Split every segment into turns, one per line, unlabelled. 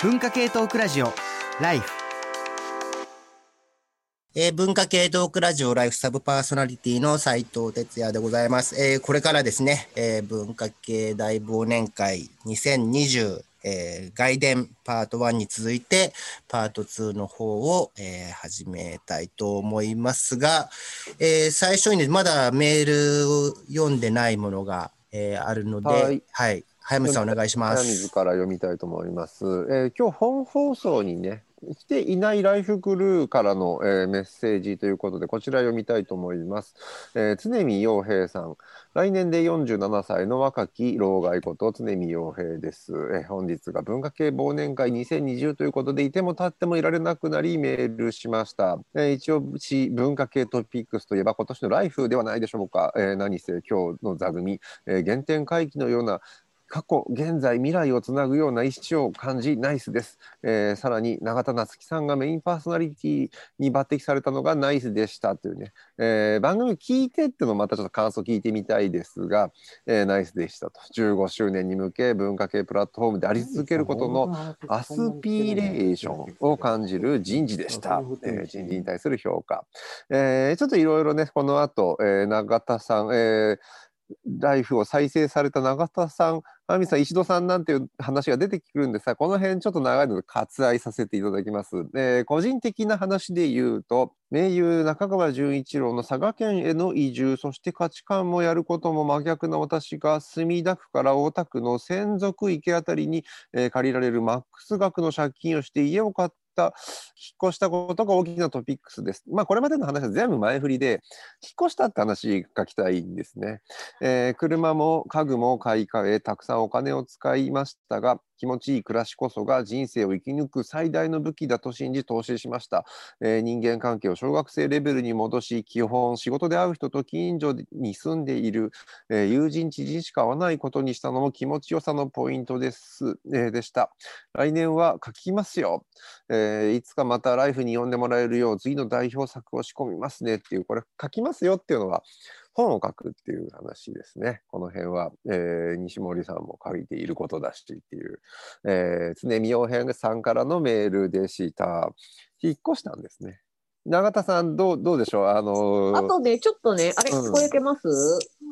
文化系トークラジオ。ライフ
えー文化系トークラジオライフサブパーソナリティの斉藤哲也でございます。えーこれからですね、えー文化系大忘年会2020、えー外伝パート1に続いてパート2の方を、えー始めたいと思いますが、えー最初にね、まだメールを読んでないものが、えーあるので、は
はいい、
早水さんお願いしま
早水
す。
から読みたいと思います。えー今日本放送にね来ていないライフクルーからの、えーメッセージということでこちら読みたいと思います。えー常見洋平さん来年で47歳の若き老害こと常見洋平です、えー本日が文化系忘年会2020ということでいても立ってもいられなくなりメールしました。えー一応し文化系トピックスといえば今年のライフではないでしょうか。えー何せ今日の座組、えー原点回帰のような過去現在未来をつなぐような意思を感じナイスです、えーさらに永田夏樹さんがメインパーソナリティに抜擢されたのがナイスでしたというね、えー番組聞いてってのをまたちょっと感想聞いてみたいですが、えーナイスでしたと。15周年に向け文化系プラットフォームであり続けることのアスピレーションを感じる人事でした、えー人事に対する評価、えーちょっといろいろねこの後、えー永田さん、えーライフを再生された永田さん、亜美さん、石戸さんなんていう話が出てくるんですが、この辺ちょっと長いので割愛させていただきます。えー個人的な話で言うと、名優中川純一郎の佐賀県への移住、そして価値観もやることも真逆な私が墨田区から大田区の専属池あたりに、えー借りられるマックス額の借金をして家を買って引っ越したことが大きなトピックスです。まあこれまでの話は全部前振りで、引っ越したって話がきたいんですね。えー車も家具も買い替えたくさんお金を使いましたが気持ちいい暮らしこそが人生を生き抜く最大の武器だと信じ投資しました、えー人間関係を小学生レベルに戻し基本仕事で会う人と近所に住んでいる、えー友人知人しか会わないことにしたのも気持ちよさのポイントです、えーでした。来年は書きますよ、えいつかまたライフに呼んでもらえるよう次の代表作を仕込みますねっていうこれ書きますよっていうのは本を書くっていう話ですね。この辺は、えー西森さんも書いていることだしっていう、えー常見洋平さんからのメールでした。引っ越したんですね。永田さん、どうどうでしょう？あのー
あとね、ちょっとね、あれ、
うん
聞こえてます、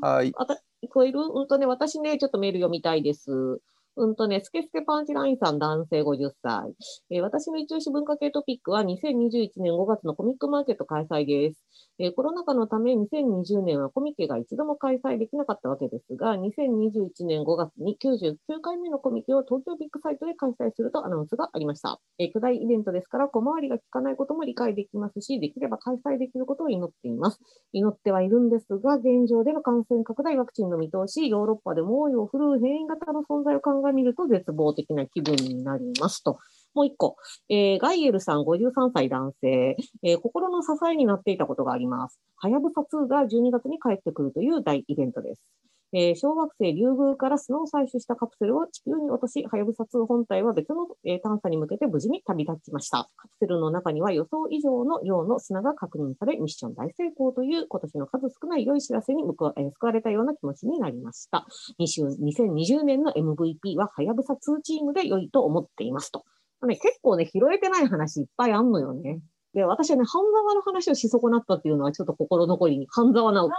はい。
あた聞こえる？うんとね、私ね、ちょっとメール読みたいです。うんとね、スケスケパンチラインさん、男性50歳。えー私の一押し文化系トピックは2021年5月のコミックマーケット開催です。えーコロナ禍のため2020年はコミケが一度も開催できなかったわけですが、2021年5月に99回目のコミケを東京ビッグサイトで開催するとアナウンスがありました。えー巨大イベントですから、小回りが利かないことも理解できますし、できれば開催できることを祈っています。祈ってはいるんですが、現状での感染拡大ワクチンの見通し、ヨーロッパで猛威を振るう変異型の存在を考え鑑みると絶望的な気分になりますと。もう一個、えーガイエルさん53歳男性、えー心の支えになっていたことがあります。はやぶさ2が12月に帰ってくるという大イベントです。えー小惑星リュウグウから砂を採取したカプセルを地球に落とし、はやぶさ2本体は別の、えー探査に向けて無事に旅立ちました。カプセルの中には予想以上の量の砂が確認され、ミッション大成功という今年の数少ない良い知らせに報わえー救われたような気持ちになりました。2020年の MVP ははやぶさ2チームで良いと思っていますと。ね、結構ね、拾えてない話いっぱいあんのよね。で、私はね、半沢の話をし損なったっていうのはちょっと心残りに、半沢直樹、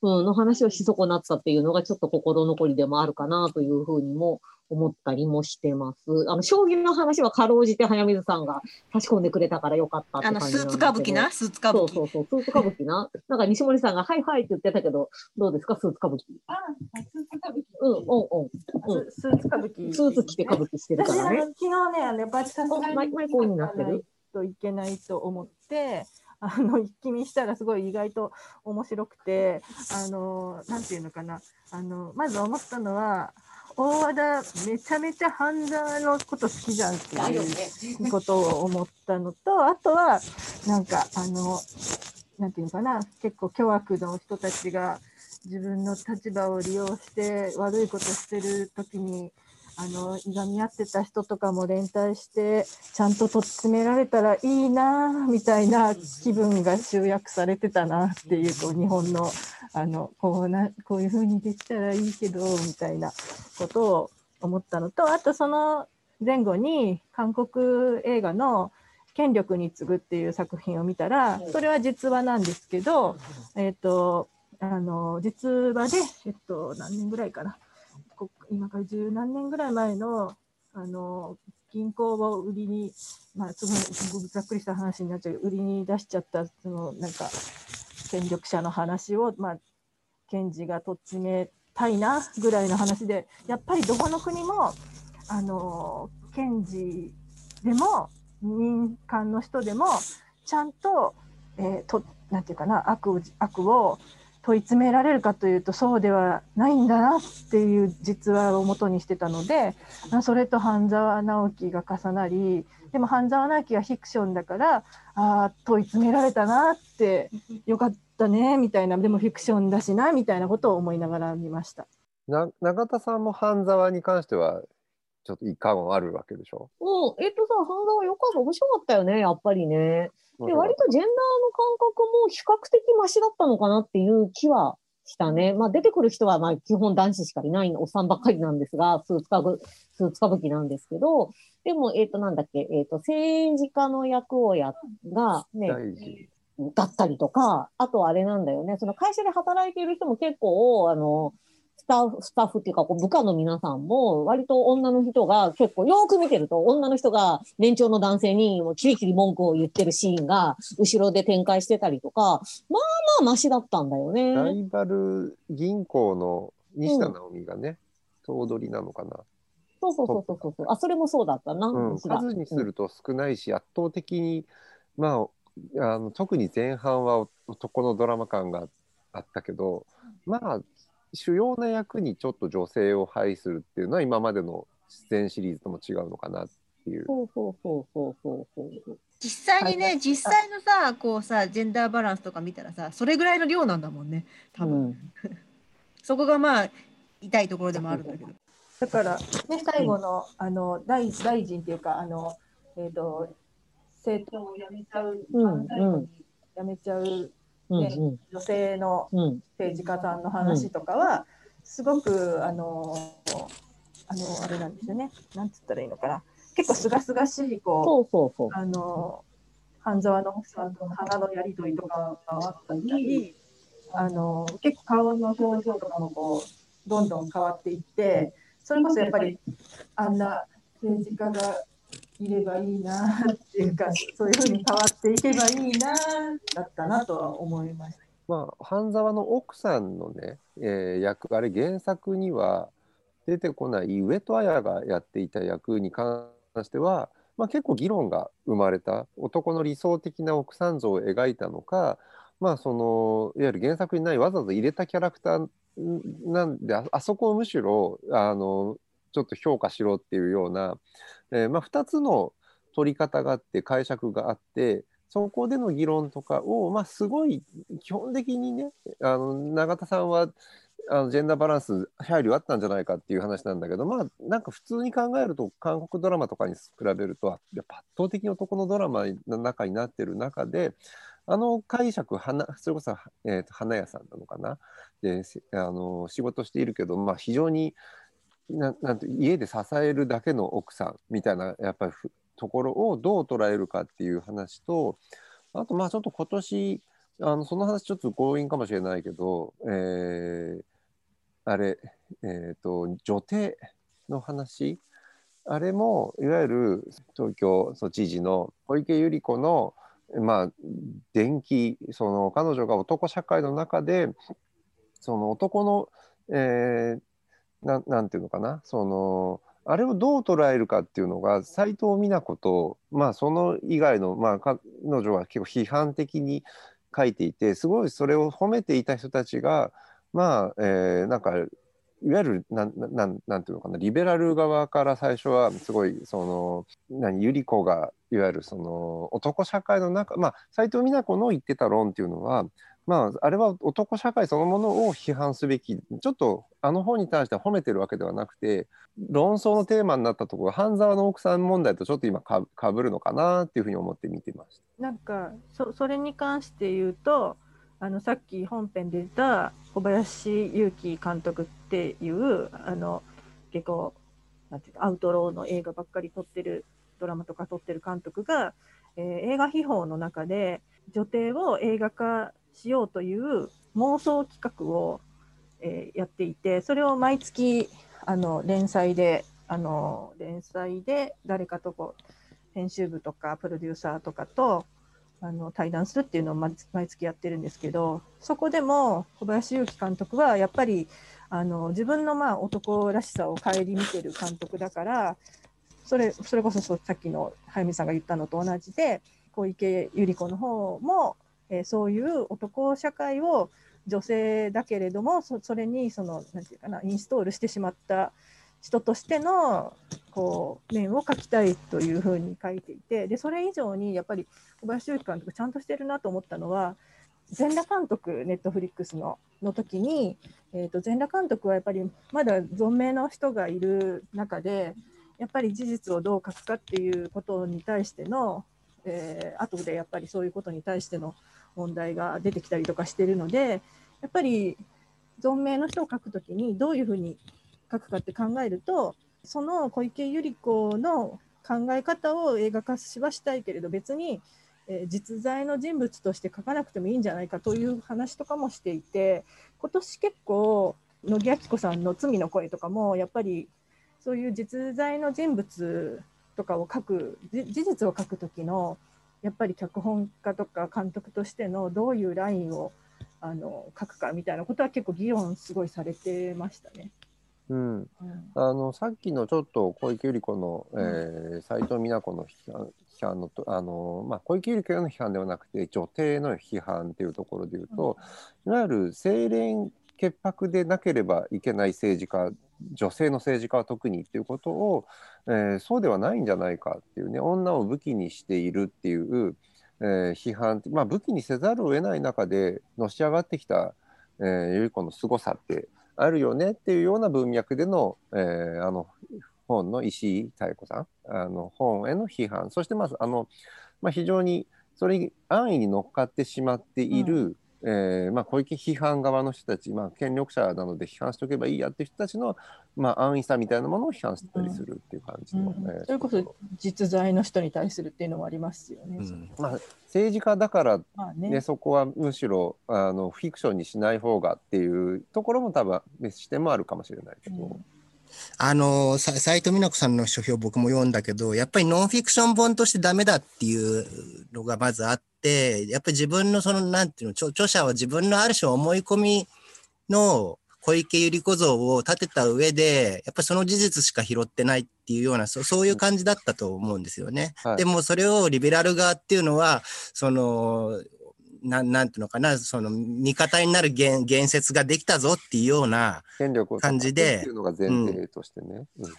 うん、の話をし損なったっていうのがちょっと心残りでもあるかなというふうにも思ったりもしてます。あの、将棋の話はかろうじて早水さんが差し込んでくれたからよかったって
あのスー
感じなんですけど。
ツ歌舞伎な、スーツ歌舞伎。
そうそうそう、スーツ歌舞伎な？なんか西森さんが、はいはいって言ってたけど、どうですか、スーツ歌舞伎。
あ、スーツ歌舞伎。
うん、うん、うん。うん
ススーツ歌舞伎。
スーツ着て歌舞伎してるからね。
昨日ね、あのやっぱりさすがに
マイマイクオンになってる？
といけないと思って。あの一気見したらすごい意外と面白くてあのなんていうのかなあのまず思ったのは大和田めちゃめちゃ半沢のこと好きじゃんっていう。ことを思ったのとあとはなんかあのなんていうのかな結構巨悪の人たちが自分の立場を利用して悪いことしてる時にあのいがみ合ってた人とかも連帯してちゃんととっつめられたらいいなみたいな気分が集約されてたなっていうこう日本のあのこうなこういうふうにできたらいいけどみたいなことを思ったのとあとその前後に韓国映画の「権力に次ぐ」っていう作品を見たらそれは実話なんですけど、えっとあの実話で、えっと、何年ぐらいかな。こ今から十何年ぐらい前のあの銀行を売りに、まあ、すごいざっくりした話になっちゃうけど売りに出しちゃったそのなんか権力者の話を、まあ、検事がとっちめたいなぐらいの話でやっぱりどこの国もあの検事でも民間の人でもちゃんと,、えー、となんていうかな悪を悪を問い詰められるかというとそうではないんだなっていう実話をもとにしてたのでそれと半沢直樹が重なりでも半沢直樹はフィクションだからあ問い詰められたなってよかったねみたいなでもフィクションだしなみたいなことを思いながら見ました
な永田さんも半沢に関してはちょっと遺憾はあるわけでしょ？
うん、えっとさ、半沢よかった、面白かったよね、やっぱりね。で、割とジェンダーの感覚も比較的マシだったのかなっていう気はしたね。まあ出てくる人はまあ基本男子しかいないおっさんばっかりなんですが、スーツ歌舞スーツ歌舞伎なんですけど、でも、えっ、と、なんだっけ、えっ、と、政治家の役をや、が、ね、だったりとか、あとあれなんだよね、その会社で働いている人も結構、あの、スタッフ、スタッフっていうか、こう部下の皆さんも、割と女の人が結構、よーく見てると、女の人が年長の男性にもうキリキリ文句を言ってるシーンが、後ろで展開してたりとか、まあまあマシだったんだよ
ラ
ね。
イバル銀行の西田直美がね、頭取なのかな。
そうそうそうそうそう。あ、それもそうだったな。
うん、数にすると少ないし、圧倒的に、まあ、あの特に前半は男のドラマ感があったけど、まあ、主要な役にちょっと女性を配するっていうのは今までの出演シリーズとも違うのかなっていう。
そうそうそうそうそうそう。
実際にね、実際のさ、こうさ、ジェンダーバランスとか見たらさ、それぐらいの量なんだもんね、多分。
うん
そこがまあ、痛いところでもあるんだけど。
だから、ね、最後のあの大大臣っていうかあの、えー、と政党を辞めちゃう、
うん
最後に辞めちゃう
うん
ね女性の
うん。うん
政治家さんの話とかは、すごくあのあのあれなんですよね。なんつったらいいのかな。結構すがすがしいこ
そうそうそう。
う。あの半沢の奥さんとの花のやり取りとかがあったりあの結構顔の表情とかもこうどんどん変わっていってそれこそやっぱりあんな政治家がいればいいなっていうかそういうふうに変わっていけばいいなだったなとは思いました。
まあ、半沢の奥さんのね、えー役、あれ原作には出てこない上戸彩がやっていた役に関しては、まあ、結構議論が生まれた男の理想的な奥さん像を描いたのか、まあ、そのいわゆる原作にないわざわざ入れたキャラクターなんでああそこをむしろあのちょっと評価しろっていうような、えーまあ、2つの取り方があって解釈があってそこでの議論とかを、まあ、すごい基本的にねあの永田さんはあのジェンダーバランス配慮あったんじゃないかっていう話なんだけどまあなんか普通に考えると韓国ドラマとかに比べるとやっぱ圧倒的に男のドラマの中になってる中であの解釈花それこそ、えーと花屋さんなのかな。であの仕事しているけど、まあ、非常にななんて家で支えるだけの奥さんみたいなやっぱりところをどう捉えるかっていう話とあとまあちょっと今年あのその話ちょっと強引かもしれないけど、えーあれ、えっ、と女帝の話？あれもいわゆる東京都知事の小池百合子のまあ電気その彼女が男社会の中でその男の、えーななんていうのかな？そのあれをどう捉えるかっていうのが斎藤美奈子と、まあ、その以外の、まあ、彼女は結構批判的に書いていてすごいそれを褒めていた人たちがまあ、えーなんかいわゆるなんなんなんていうのかな？リベラル側から最初はすごいその何？百合子がいわゆるその男社会の中まあ斎藤美奈子の言ってた論っていうのはまあ、あれは男社会そのものを批判すべきちょっとあの本に対しては褒めてるわけではなくて論争のテーマになったところ半沢の奥さん問題とちょっと今かかぶるのかなっていうふうに思って見てました。
なんかそそれに関して言うとあのさっき本編で出た小林祐希監督っていうあの結構なんていうかアウトローの映画ばっかり撮ってるドラマとか撮ってる監督が、えー映画秘宝の中で女帝を映画化しようという妄想企画を、えーやっていてそれを毎月あの連載であの連載で誰かとこう編集部とかプロデューサーとかとあの対談するっていうのを毎月やってるんですけどそこでも小林勇樹監督はやっぱりあの自分のまあ男らしさを顧みてる監督だからそれそれこそさっきの早見さんが言ったのと同じで小池百合子の方も、えーそういう男社会を女性だけれどもそれにそのなんていうかなインストールしてしまった人としてのこう面を描きたいというふうに書いていてでそれ以上にやっぱり小林勇樹監督ちゃんとしてるなと思ったのは全裸監督ネットフリックスのの時に、えー、と全裸監督はやっぱりまだ存命の人がいる中でやっぱり事実をどう書くかっていうことに対しての、えー後でやっぱりそういうことに対しての問題が出てきたりとかしてるのでやっぱり存命の人を書くときにどういうふうに書くかって考えるとその小池百合子の考え方を映画化しはしたいけれど別に、えー実在の人物として書かなくてもいいんじゃないかという話とかもしていて今年結構野木亜紀子さんの「罪の声」とかもやっぱりそういう実在の人物とかを書くじ事実を書く時のやっぱり脚本家とか監督としてのどういうラインをあの書くかみたいなことは結構議論すごいされてましたね。
うん、
うん。
あのさっきのちょっと小池百合子の、えー、斉藤美奈子の批判批判のとあの、まあ、小池百合子への批判ではなくて女帝の批判っていうところでいうと、いわゆる清廉潔白でなければいけない政治家女性の政治家は特にっていうことを、えーそうではないんじゃないかっていうね女を武器にしているっていう、えー批判まあ、武器にせざるを得ない中でのし上がってきた、えー、百合子の凄さってあるよねっていうような文脈での,、えーあの本の石井妙子さんあの本への批判。そしてまずあの、まあ、非常にそれに安易に乗っかってしまっている、えーまあ、小池批判側の人たち、まあ、権力者なので批判しておけばいいやっていう人たちの、まあ、安易さみたいなものを批判してたりするっていう感じの、
うん。
えー
それこそ実在の人に対するっていうのもありますよね。
うん。
まあ、政治家だから
まあね。
ね、そこはむしろあのフィクションにしない方がっていうところも多分別視点もあるかもしれないけど、
うん
あの、さ斉藤美奈子さんの書評僕も読んだけど、やっぱりノンフィクション本としてダメだっていうのがまずあって、やっぱり自分のその、なんていうの、著著者は自分のある種思い込みの小池百合子像を立てた上で、やっぱりその事実しか拾ってないっていうような、そそういう感じだったと思うんですよね。
はい
でもそれをリベラル側っていうのは、その、なんなんていうのかな、その味方になる言言説ができたぞっていうような
権力を
感じで
っていうのが前提としてね。うん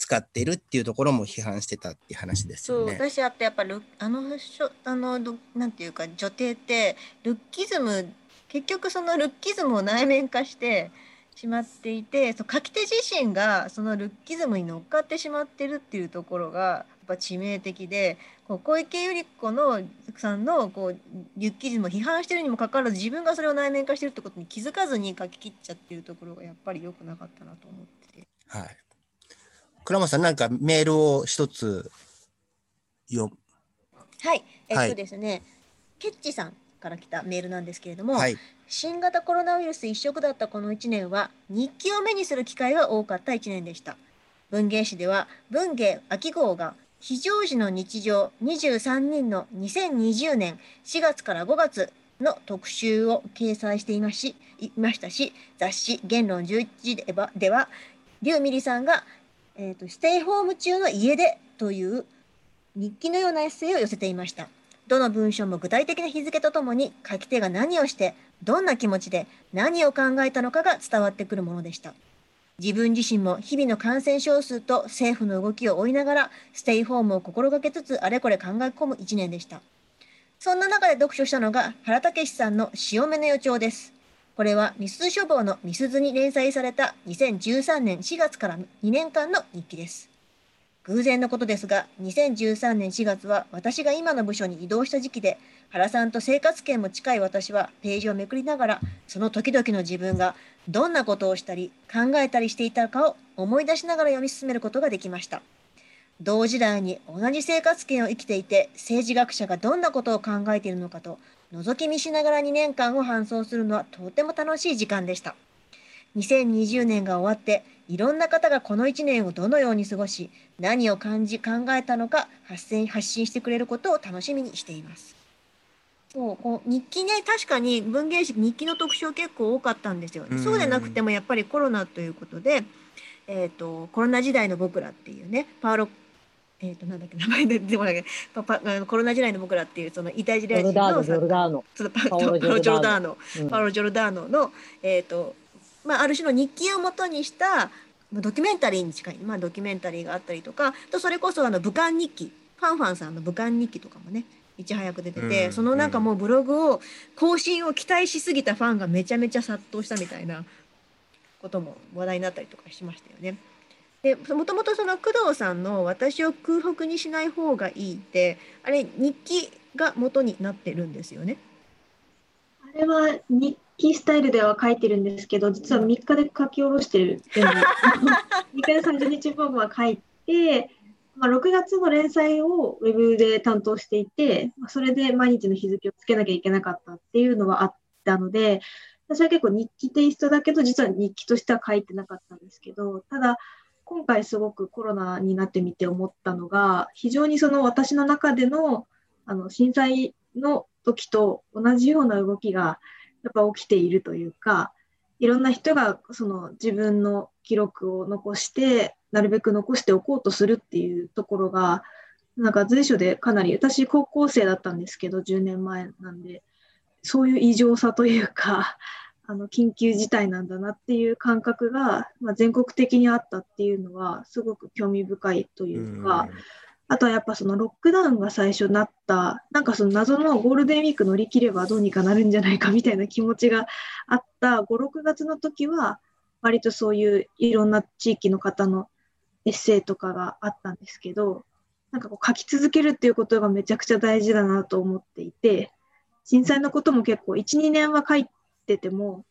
使ってるっていうところも批判してたっていう話です
そう
よね。
私あとやっぱルあのしょあのどなんていうか女帝ってルッキズム結局そのルッキズムを内面化してしまっていてそう書き手自身がそのルッキズムに乗っかってしまってるっていうところがぱ致命的でこう小池百合子のさんのこうルッキズムを批判してるにもかかわらず自分がそれを内面化してるってことに気づかずに書き切っちゃってるところがやっぱり良くなかったなと思ってて。
はい。倉本さん、なんかメールを一つ読
はい、えっ
はい
とですね、ケッチさんから来たメールなんですけれども、
はい。
新型コロナウイルス一色だったこの1年は日記を目にする機会が多かった1年でした文芸誌では文芸秋号が非常時の日常23人の2020年4月から5月の特集を掲載していましいましたし雑誌「言論11時では」では劉美里さんが、えーと「ステイホーム中の家で」という日記のようなエッセイを寄せていました。どの文章も具体的な日付とともに書き手が何をしてどんな気持ちで何を考えたのかが伝わってくるものでした自分自身も日々の感染症数と政府の動きを追いながらステイホームを心がけつつあれこれ考え込む1年でした。そんな中で読書したのが原武さんの潮目の予兆です。これはミス書房のミスズに連載された2013年4月から2年間の日記です。偶然のことですが、2013年4月は私が今の部署に移動した時期で、原さんと生活圏も近い私はページをめくりながら、その時々の自分がどんなことをしたり考えたりしていたかを思い出しながら読み進めることができました。同時代に同じ生活圏を生きていて、政治学者がどんなことを考えているのかと、覗き見しながら2年間を搬送するのはとても楽しい時間でした。2020年が終わって、いろんな方がこの1年をどのように過ごし、何を感じ、考えたのか発信発信してくれることを楽しみにしています。そうこう日記ね、確かに文芸誌、日記の特集結構多かったんですよ。
うん
そうでなくてもやっぱりコロナということで、えー、とコロナ時代の僕らっていうね、パーロえっ、と、なんだっけ、名前で出てこないけどパパあのコロナ時代の僕らっていう、そのイタリア人
ジョルダーノ、
の
ジョルダーノ。
そのパ
ロ
ジョルダーノ、
うん
パオロ・ジョルダーノの、えーとまあ、ある種の日記をもとにしたまあドキュメンタリーに近い、まあ、ドキュメンタリーがあったりとかとそれこそあの武漢日記ファンファンさんの武漢日記とかもねいち早く出てて、
うん
そのなんかもうブログを更新を期待しすぎたファンがめちゃめちゃ殺到したみたいなことも話題になったりとかしましたよね。でもともとその工藤さんの「私を空腹にしない方がいい」ってあれ日記が元になってるんですよね。
あれは日記スタイルでは書いてるんですけど、実は3日で書き下ろしてる。3日で30日分は書いて、まあ、6月の連載をウェブで担当していて、それで毎日の日付をつけなきゃいけなかったっていうのはあったので、私は結構日記テイストだけど、実は日記としては書いてなかったんですけど、ただ、今回すごくコロナになってみて思ったのが、非常にその私の中でのあの震災の時と同じような動きがやっぱ起きているというか、いろんな人がその自分の記録を残して、なるべく残しておこうとするっていうところが、なんか随所でかなり、私高校生だったんですけど、10年前なんで、そういう異常さというか、あの緊急事態なんだなっていう感覚が、まあ、全国的にあったっていうのは、すごく興味深いというか、あとはやっぱそのロックダウンが最初なった、なんかその謎のゴールデンウィーク乗り切ればどうにかなるんじゃないかみたいな気持ちがあった5、6月の時は、割とそういういろんな地域の方のエッセイとかがあったんですけど、なんかこう書き続けるっていうことがめちゃくちゃ大事だなと思っていて、震災のことも結構1、2年は書いてても、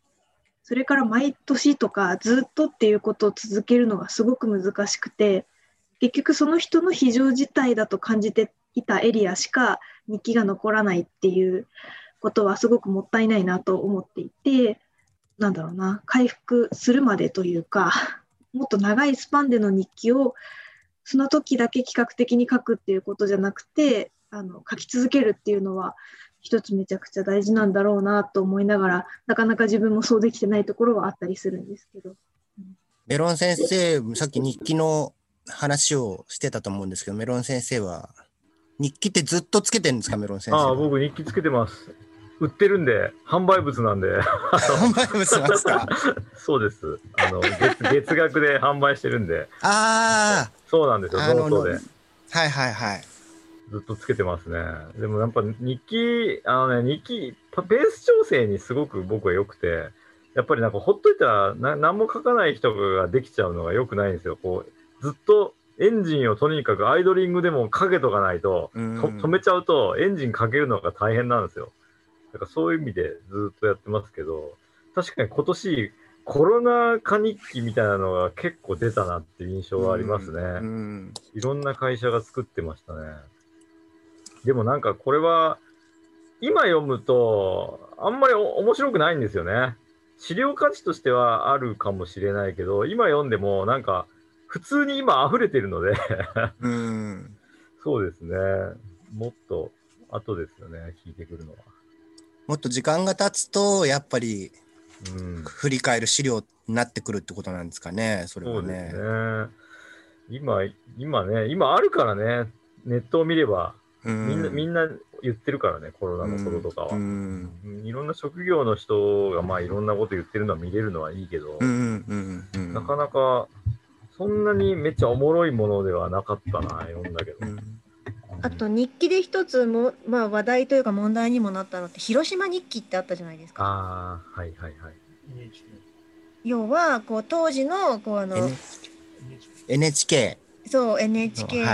それから毎年とかずっとっていうことを続けるのがすごく難しくて、結局その人の非常事態だと感じていたエリアしか日記が残らないっていうことはすごくもったいないなと思っていて、なんだろうな、回復するまでというか、もっと長いスパンでの日記をその時だけ企画的に書くっていうことじゃなくて、あの書き続けるっていうのは一つめちゃくちゃ大事なんだろうなと思いながら、なかなか自分もそうできてないところはあったりするんですけど。
メロン先生、さっき日記の話をしてたと思うんですけど、メロン先生は、日記ってずっとつけてるんですか、メロン先生は？
ああ、僕日記つけてます。売ってるんで、販売物なんで。
販売物なんですか？
そうです。あの月月額で販売してるんで、
あ
そうなんですよ、ノートで。
はいはいはい。
ずっとつけてますね。でもやっぱ日記、あのね、日記、ペース調整にすごく僕は良くて、やっぱりなんかほっといたらな何も書かない人ができちゃうのが良くないんですよ。こう、ずっとエンジンをとにかくアイドリングでもかけとかないと、
うん
と止めちゃうとエンジンかけるのが大変なんですよ。だからそういう意味でずっとやってますけど、確かに今年コロナ禍日記みたいなのが結構出たなっていう印象がありますね。
うん
いろんな会社が作ってましたね。でもなんかこれは、今読むと、あんまりお面白くないんですよね。資料価値としてはあるかもしれないけど、今読んでもなんか、普通に今溢れてるので、
うん。
そうですね。もっと後ですよね、聞いてくるのは。
もっと時間が経つと、やっぱり
うん。
振り返る資料になってくるってことなんですかね、それは
そうです
ね。
ね。今、今ね、今あるからね、ネットを見れば、
み
みんな、みんな言ってるからね、コロナのこととかは。
うん
うんいろんな職業の人がまあいろんなこと言ってるのは見れるのはいいけど、
うんうんうん
なかなかそんなにめっちゃおもろいものではなかったな、読んだけど。
うん
あと日記で一つも、まあ、話題というか問題にもなったのって広島日記ってあったじゃないですか。
ああ、はいはいはい。
要はこう当時のこうあの
N- NHK。
そう
は
NHK
い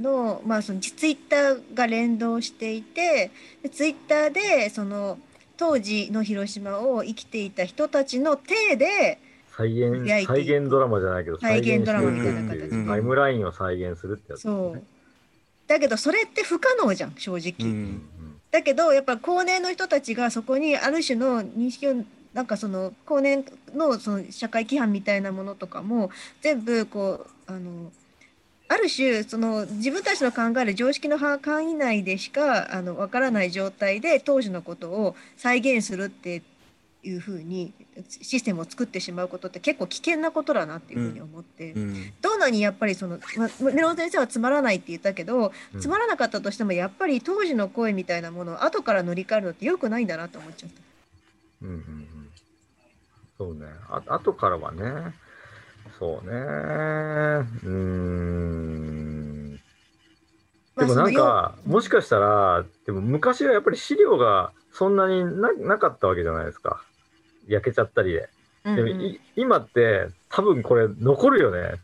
の,、まあそのツイッターが連動していてでツイッターでその当時の広島を生きていた人たちの体で
再現再現ドラマじゃないけど
再現ドラマ
みたいな形で。
タイムラインを再現するってやつね、
そう。だけどそれって不可能じゃん正直。
う
うん。ん
だけどやっぱ高年の人たちがそこにある種の認識をなんかその高年のその社会規範みたいなものとかも全部こうあのある種その自分たちの考える常識の範囲内でしかあの分からない状態で当時のことを再現するっていうふうにシステムを作ってしまうことって結構危険なことだなっていうふうに思って。
うん。
どんなにやっぱりその、ま、メロン先生はつまらないって言ったけど、
うん。
つまらなかったとしてもやっぱり当時の声みたいなものを後から塗り替えるのって良くないんだなと思っちゃった。
うんうんうん。そうね。あ後からはね。そうね。うーん。でもなんか、もしかしたら、でも昔はやっぱり資料がそんなにななかったわけじゃないですか。焼けちゃったりで。
うん
でも
うん
い今って多分これ残るよね。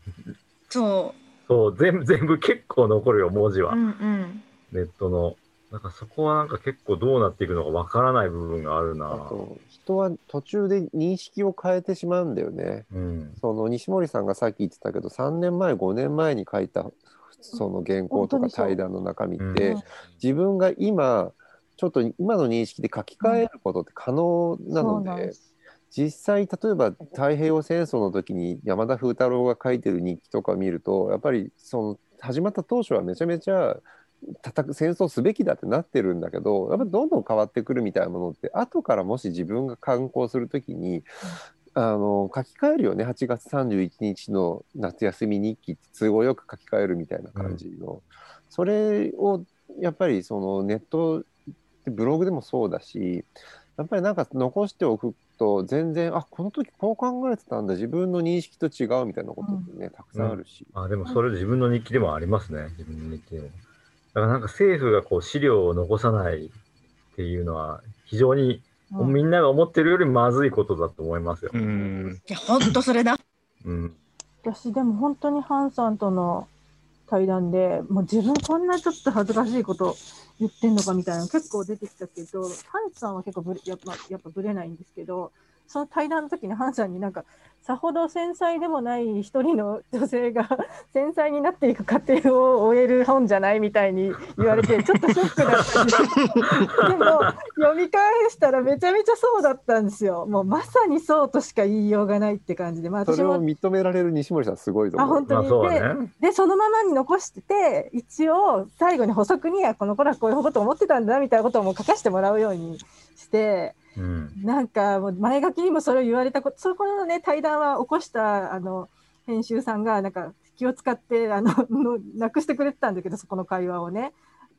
そ
そう、全部、全部結構残るよ、文字
う、
は。
うんうん、
ネットの。なんかそこはなんか結構どうなっていくのかわからない部分があるな。
あと人は途中で認識を変えてしまうんだよね。
うん。
その西森さんがさっき言ってたけど3年前5年前に書いたその原稿とか対談の中身っ
うん
て自分が今ちょっと今の認識で書き換えることって可能なの
そうなん
です実際例えば太平洋戦争の時に山田風太郎が書いてる日記とか見るとやっぱりその始まった当初はめちゃめちゃ戦争すべきだってなってるんだけどやっぱりどんどん変わってくるみたいなものって後からもし自分が観光する時にあの書き換えるよね。8月31日の夏休み日記って都合よく書き換えるみたいな感じの、それをやっぱりそのネットでブログでもそうだしやっぱりなんか残しておくと全然あこの時こう考えてたんだ自分の認識と違うみたいなことってね、たくさんあるし、
あ、でもそれ自分の日記でもありますね。自分の日記でも。だからなんか政府がこう資料を残さないっていうのは非常に
うん
みんなが思ってるよりまずいことだと思いますよ。
うん
いや本当それだ。
うん。
私でも本当にハンさんとの対談でもう自分こんなちょっと恥ずかしいこと言ってんのかみたいな結構出てきたけどハンさんは結構ぶれやっぱやっぱぶれないんですけどその対談の時にハンさんになんかさほど繊細でもない一人の女性が 繊細になっていく過程を終える本じゃないみたいに言われてちょっとショックだったんですよ。でも読み返したらめちゃめちゃそうだったんですよ。もうまさにそうとしか言いようがないって感じで、まあ、
それを認められる西森さんすごいと
あ
思う。
本当に、
まあそうだね。
ででそのままに残してて一応最後に補足にはこの子らこういうこと思ってたんだなみたいなことをもう書かせてもらうようにして
うん。
なんかもう前書きにもそれを言われたことそこのね対談は起こしたあの編集さんがなんか気を使ってあのなくしてくれてたんだけどそこの会話をね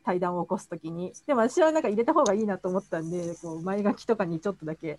対談を起こすときにでも私はなんか入れた方がいいなと思ったんでこう前書きとかにちょっとだけ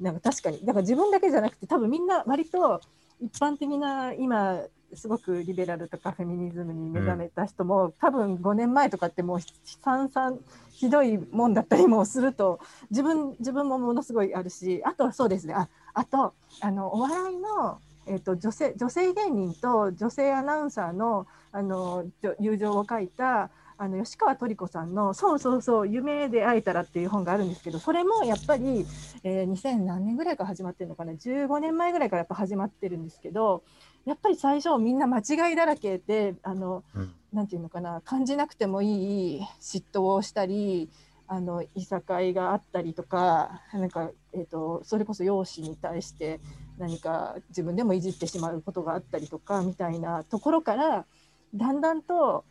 なんか確かにだから自分だけじゃなくて多分みんな割と一般的な今すごくリベラルとかフェミニズムに目覚めた人も、多分5年前とかってもう悲惨さんひどいもんだったりもすると自分自分もものすごいあるしあとはそうですね。ああとあのお笑いの、えー、と女性女性芸人と女性アナウンサーのあの友情を書いたあの吉川トリ子さんの「そうそうそう夢で会えたら」っていう本があるんですけどそれもやっぱり、えー2000何年ぐらいから始まってるのかな。15年前ぐらいからやっぱ始まってるんですけどやっぱり最初みんな間違いだらけであの
うん。
なんていうのかな感じなくてもいい嫉妬をしたりあのいさかいがあったりとかなんか、えー、とそれこそ容姿に対して何か自分でもいじってしまうことがあったりとかみたいなところからだんだんと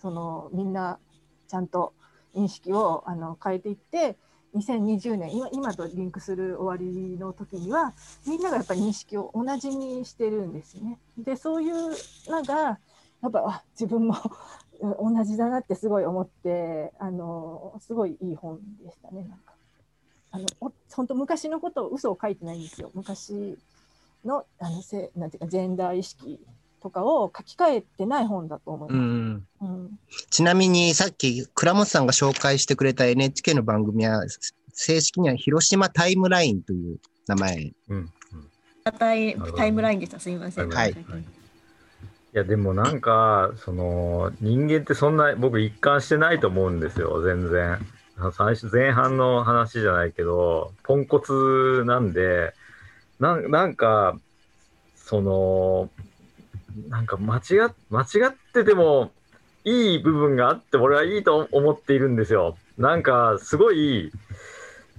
そのみんなちゃんと認識をあの変えていって2020年今今とリンクする終わりの時にはみんながやっぱり認識を同じにしてるんですね。でそういうのがやっぱ自分も 同じだなってすごい思ってあのすごいいい本でしたねなんかあのお本当昔のことを嘘を書いてないんですよ昔のあのせなんていうかジェンダー意識とかを書き換えてない本だと思います。
うん
うん
ちなみにさっき倉本さんが紹介してくれた NHK の番組は正式には広島タイムラインという名前。
うん。うん
タイムラインでした。すみません。
はい
いいや、でもなんか、その、人間ってそんな、僕一貫してないと思うんですよ、全然。最初、前半の話じゃないけど、ポンコツなんで、なんなんか、その、なんか間違っ間違っててもいい部分があって、俺はいいと思っているんですよ。なんか、すごい、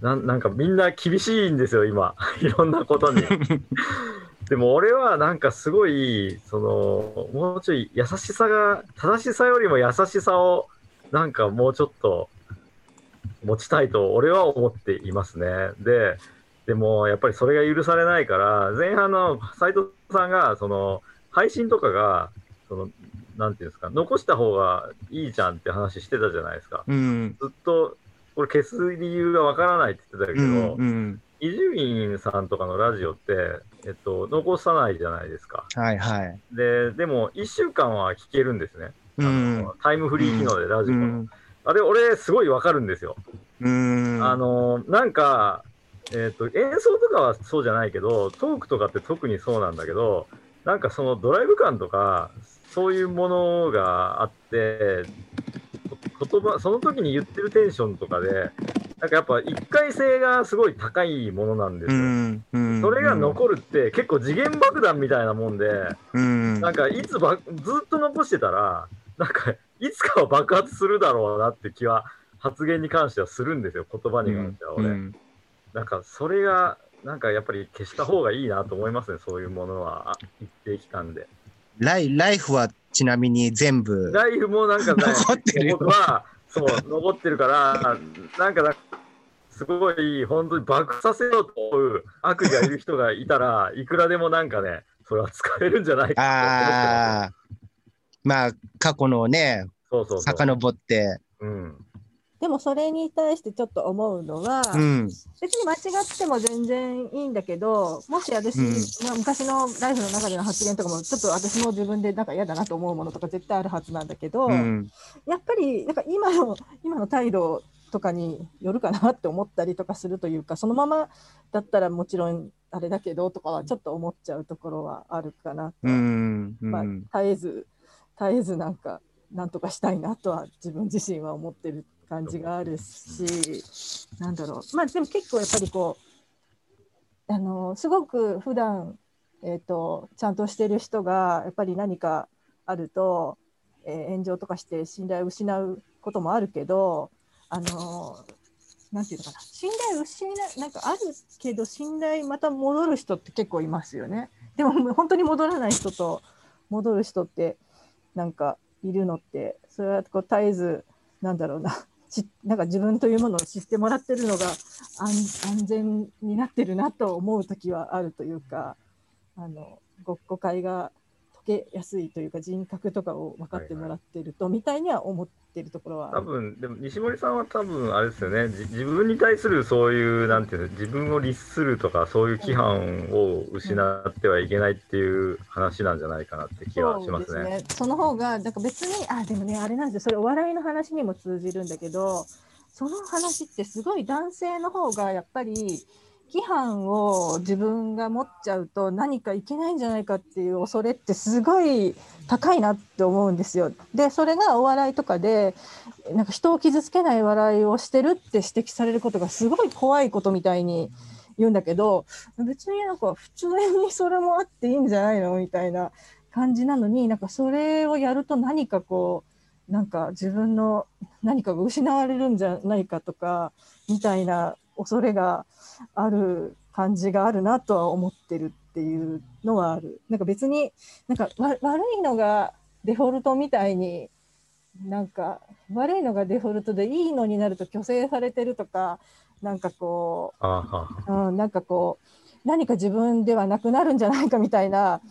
なんなんかみんな厳しいんですよ、今。いろんなことに。でも俺はなんかすごい、その、もうちょい優しさが、正しさよりも優しさを、なんかもうちょっと持ちたいと俺は思っていますね。で、でもやっぱりそれが許されないから、前半の斉藤さんが、その、配信とかが、その、なんていうんですか、残した方がいいじゃんって話してたじゃないですか。
うん。
ずっと、これ消す理由がわからないって言ってたけど。伊集院さんとかのラジオって、えっと、残さないじゃないですか。
はいはい。
で、でも、1週間は聞けるんですね。あ
うん
の。タイムフリー機能でラジコの。
うん。
あれ、俺、すごいわかるんですよ。
うん。
あの、なんか、えっと、演奏とかはそうじゃないけど、トークとかって特にそうなんだけど、なんかそのドライブ感とか、そういうものがあって、こ言葉、その時に言ってるテンションとかで、なんかやっぱ一回性がすごい高いものなんです
う
よ。
ん。うん。
それが残るって結構次元爆弾みたいなもんで、
うん。
なんかいつばずっと残してたら、なんかいつかは爆発するだろうなって気は発言に関してはするんですよ、言葉に関しては俺。
うん
なんかそれが、なんかやっぱり消した方がいいなと思いますね、そういうものは、あ一定期間で。
ライライフはちなみに全部。
ライフもなんかね、
残ってるよ
僕は、そう、残ってるから、なんかな、すごい、本当に爆破させようと思う悪意がいる人がいたら、いくらでもなんかね、それは使えるんじゃないか
ああ。まあ、過去のね。
そうそうそう。
遡って。
うん。
でもそれに対してちょっと思うのは、
うん。
別に間違っても全然いいんだけど、もし私、
うん
まあ昔のライフの中での発言とかも、ちょっと私も自分でなんか嫌だなと思うものとか絶対あるはずなんだけど、
うん。
やっぱりなんか今の今の態度とかによるかなって思ったりとかするというか、そのままだったらもちろんあれだけどとかはちょっと思っちゃうところはあるかなとまあ
ん。、
絶えず絶えずなんかなんとかしたいなとは自分自身は思ってる感じがあるしなんだろう。まあでも結構やっぱりこうあのすごく普段えー、とちゃんとしてる人がやっぱり何かあると、えー炎上とかして信頼を失うこともあるけどあのなんていうのかな。信頼を失いなんかあるけど信頼また戻る人って結構いますよね。でも本当に戻らない人と戻る人ってなんかいるのってそれはこう絶えずなんだろうなしなんか自分というものを知ってもらってるのが安安全になってるなと思う時はあるというかあのご誤解がけやすいというか人格とかを分かってもらってると、みたいには思ってるところはある。
多分でも西森さんは多分あれですよねじ自分に対するそういうなんていうの自分を律するとかそういう規範を失ってはいけないっていう話なんじゃないかなって気はしますね。
そね。その方が、なんか別に、あ、でもね、あれなんですよ。それお笑いの話にも通じるんだけど、その話ってすごい男性の方がやっぱり、規範を自分が持っちゃうと何かいけないんじゃないかっていう恐れってすごい高いなって思うんですよ。でそれがお笑いとかでなんか人を傷つけない笑いをしてるって指摘されることがすごい怖いことみたいに言うんだけど別になんか普通にそれもあっていいんじゃないのみたいな感じなのになんかそれをやると何かこうなんか自分の何かが失われるんじゃないかとかみたいな恐れがある感じがあるなとは思ってるっていうのはある。なんか別になんかわ悪いのがデフォルトみたいになんか悪いのがデフォルトでいいのになると虚勢されてるとかなんかこう、うん、なんかこう何か自分ではなくなるんじゃないかみたいな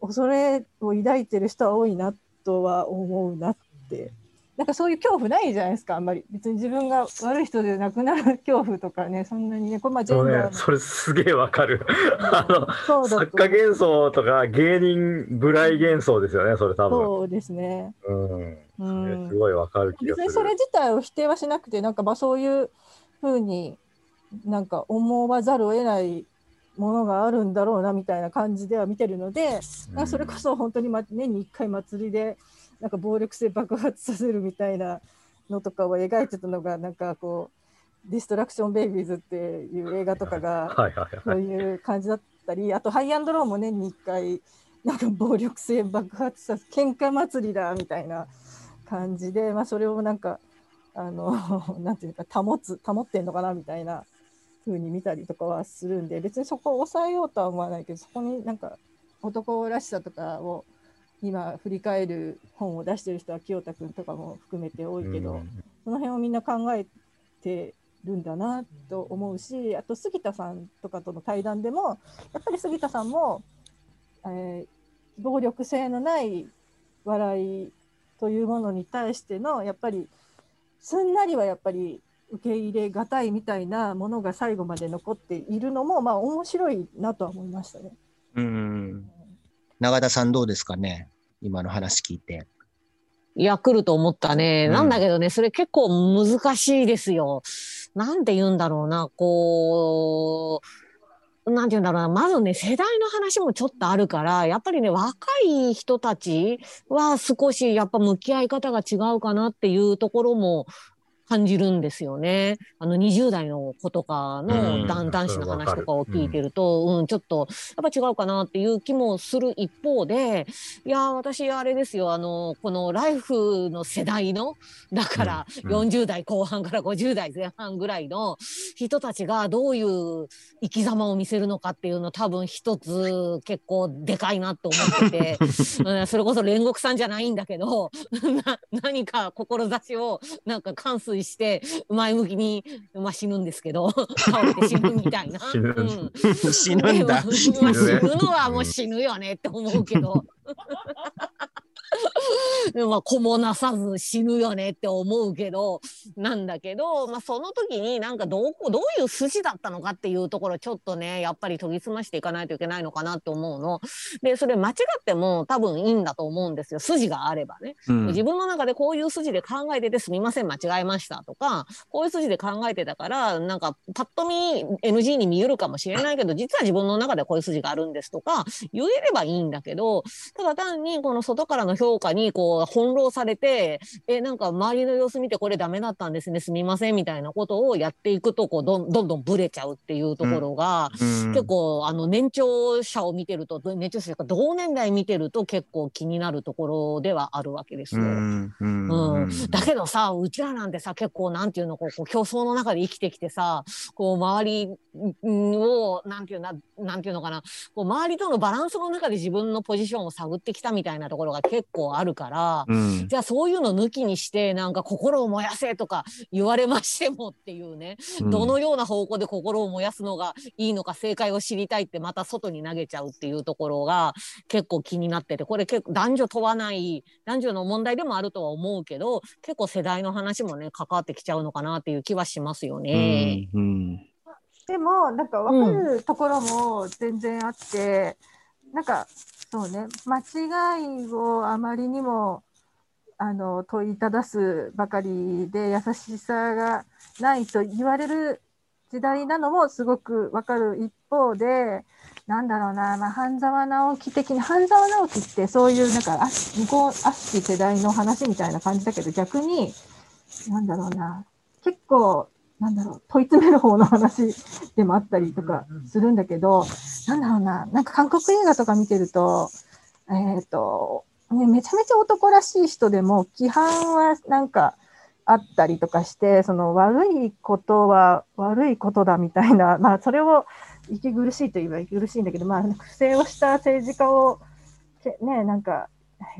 恐れを抱いてる人は多いなとは思うなって。なんかそういう恐怖ないじゃないですかあんまり別に自分が悪い人でなくなる恐怖とかねそんなにねこれまあ
そうねそれすげえわかる。あの作家幻想とか芸人ブライ幻想ですよね、それ多分。
そうですね。
う
ん。
すごいわかる気がする。
別にそれ自体を否定はしなくてなんかまあそういうふうになんか思わざるを得ないものがあるんだろうなみたいな感じでは見てるので、なんかそれこそ本当に、ま、年に1回祭りでなんか暴力性爆発させるみたいなのとかを描いてたのがなんかこう「ディストラクション・ベイビーズ」っていう映画とかがそう
はい。
いう感じだったりあとハイアンドローも年に1回なんか暴力性爆発させ喧嘩祭りだみたいな感じで、まあ、それをなんかあの なんていうか保つ保ってんのかなみたいな風に見たりとかはするんで別にそこを抑えようとは思わないけどそこになんか男らしさとかを今振り返る本を出してる人は清田君とかも含めて多いけど、その辺をみんな考えてるんだなと思うしあと杉田さんとかとの対談でもやっぱり杉田さんも、えー暴力性のない笑いというものに対してのやっぱりすんなりはやっぱり受け入れがたいみたいなものが最後まで残っているのもまあ面白いなとは思いましたね。
うん。永田さんどうですかね？今の話聞いて。
いや、来ると思ったね。
うん
なんだけどね、それ結構難しいですよ。なんて言うんだろうな、こう、なんて言うんだろうな、まずね、世代の話もちょっとあるから、やっぱりね、若い人たちは少しやっぱ向き合い方が違うかなっていうところも感じるんですよね。あの20代の子とか
うん。
の男男子の話とかを聞いてると、うん、ちょっとやっぱ違うかなっていう気もする一方で、いやー、私、あれですよ、あの、このライフの世代の、だから
うん。うん。
40代後半から50代前半ぐらいの人たちがどういう生き様を見せるのかっていうの多分一つ結構でかいなと思ってて、うんそれこそ煉獄さんじゃないんだけど、な何か志をなんか完遂して前向きに、まあ、死ぬんですけど、倒れて死ぬみたいな。
死ぬ
うん
死ぬんだ。
でもまあ死ぬのはもう死ぬよねって思うけど。まあ子もなさず死ぬよねって思うけどなんだけど、まあ、その時になんかどこどういう筋だったのかっていうところちょっとねやっぱり研ぎ澄ましていかないといけないのかなって思うの。でそれ間違っても多分いいんだと思うんですよ筋があればね。
うん
自分の中でこういう筋で考えててすみません間違えましたとかこういう筋で考えてたからなんかパッと見 NG に見えるかもしれないけど実は自分の中でこういう筋があるんですとか言えればいいんだけどただ単にこの外からの評価にこう翻弄されてえなんか周りの様子見てこれダメだったんですねすみませんみたいなことをやっていくとこうどんどんどんブレちゃうっていうところが、
うん
結構あの年長者を見てると年長者か同年代見てると結構気になるところではあるわけですよ。
うん
だけどさうちらなんてさ結構なんていうのこう競争の中で生きてきてさこう周りんをなんていうななんていうのかなこう周りとのバランスの中で自分のポジションを探ってきたみたいなところが結構あるから。
うん
じゃあそういうの抜きにしてなんか心を燃やせとか言われましてもっていうね、どのような方向で心を燃やすのがいいのか正解を知りたいってまた外に投げちゃうっていうところが結構気になっててこれ結構男女問わない男女の問題でもあるとは思うけど結構世代の話もね関わってきちゃうのかなっていう気はしますよね。
うんうん
でもなんか分かるところも全然あって、なんかそうね。間違いをあまりにもあの問いただすばかりで優しさがないと言われる時代なのもすごく分かる一方でなんだろうな、まあ、半沢直樹的に半沢直樹ってそういうなんかあ向こう悪しき世代の話みたいな感じだけど逆になんだろうな結構なんだろう問い詰める方の話 でもあったりとかするんだけど、なんだろうな、なんか韓国映画とか見てると、えっ、と、ね、めちゃめちゃ男らしい人でも、規範はなんかあったりとかして、その悪いことは悪いことだみたいな、まあ、それを息苦しいといえば息苦しいんだけど、まあ、不正をした政治家を、けね、なんか、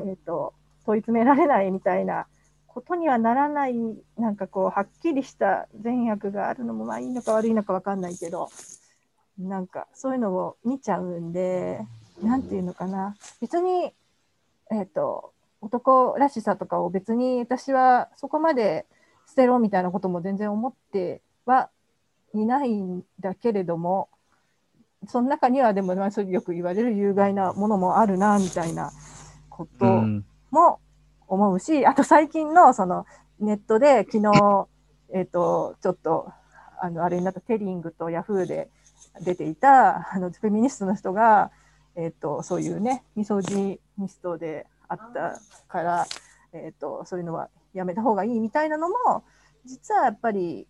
えっ、と、問い詰められないみたいなことにはならない、なんかこう、はっきりした善悪があるのも、まあいいのか悪いのかわかんないけど、なんかそういうのを見ちゃうんで、なんていうのかな、別に、えっ、と、男らしさとかを別に私はそこまで捨てろみたいなことも全然思ってはいないんだけれども、その中にはでも、よく言われる有害なものもあるな、みたいなこと
うん。
も思うし、あと最近のそのネットで昨日、えっ、と、ちょっと、あの、あれになったテリングとヤフーで出ていたあのフェミニストの人が、えー、とそういうねミソジニストであったから、えー、とそういうのはやめた方がいいみたいなのも実はやっぱり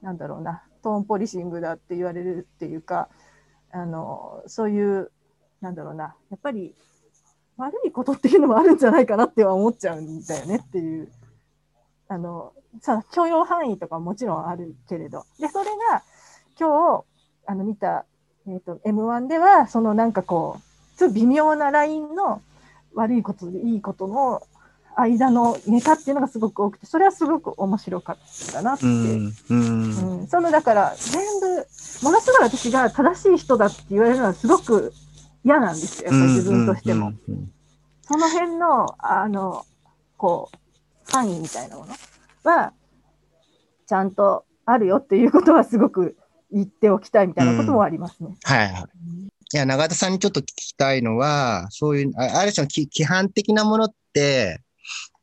なんだろうなトーンポリシングだって言われるっていうかあのそういうなんだろうなやっぱり悪いことっていうのもあるんじゃないかなっては思っちゃうんだよねっていう。あのさ許容範囲とかもちろんあるけれど。でそれが今日あの見た、えー、と m 1ではそのなんかこうちょっと微妙なラインの悪いことでいいことの間のネタっていうのがすごく多くてそれはすごく面白かったなって、
うんうん。
うん。そのだから全部ものすごい私が正しい人だって言われるのはすごく嫌なんですよやっぱり自分としても。
うんうん
その辺の、あの、こう、範囲みたいなものは、ちゃんとあるよっていうことはすごく言っておきたいみたいなこともありますね。
はいはい。いや、永田さんにちょっと聞きたいのは、そういう、あある種のき規範的なものって、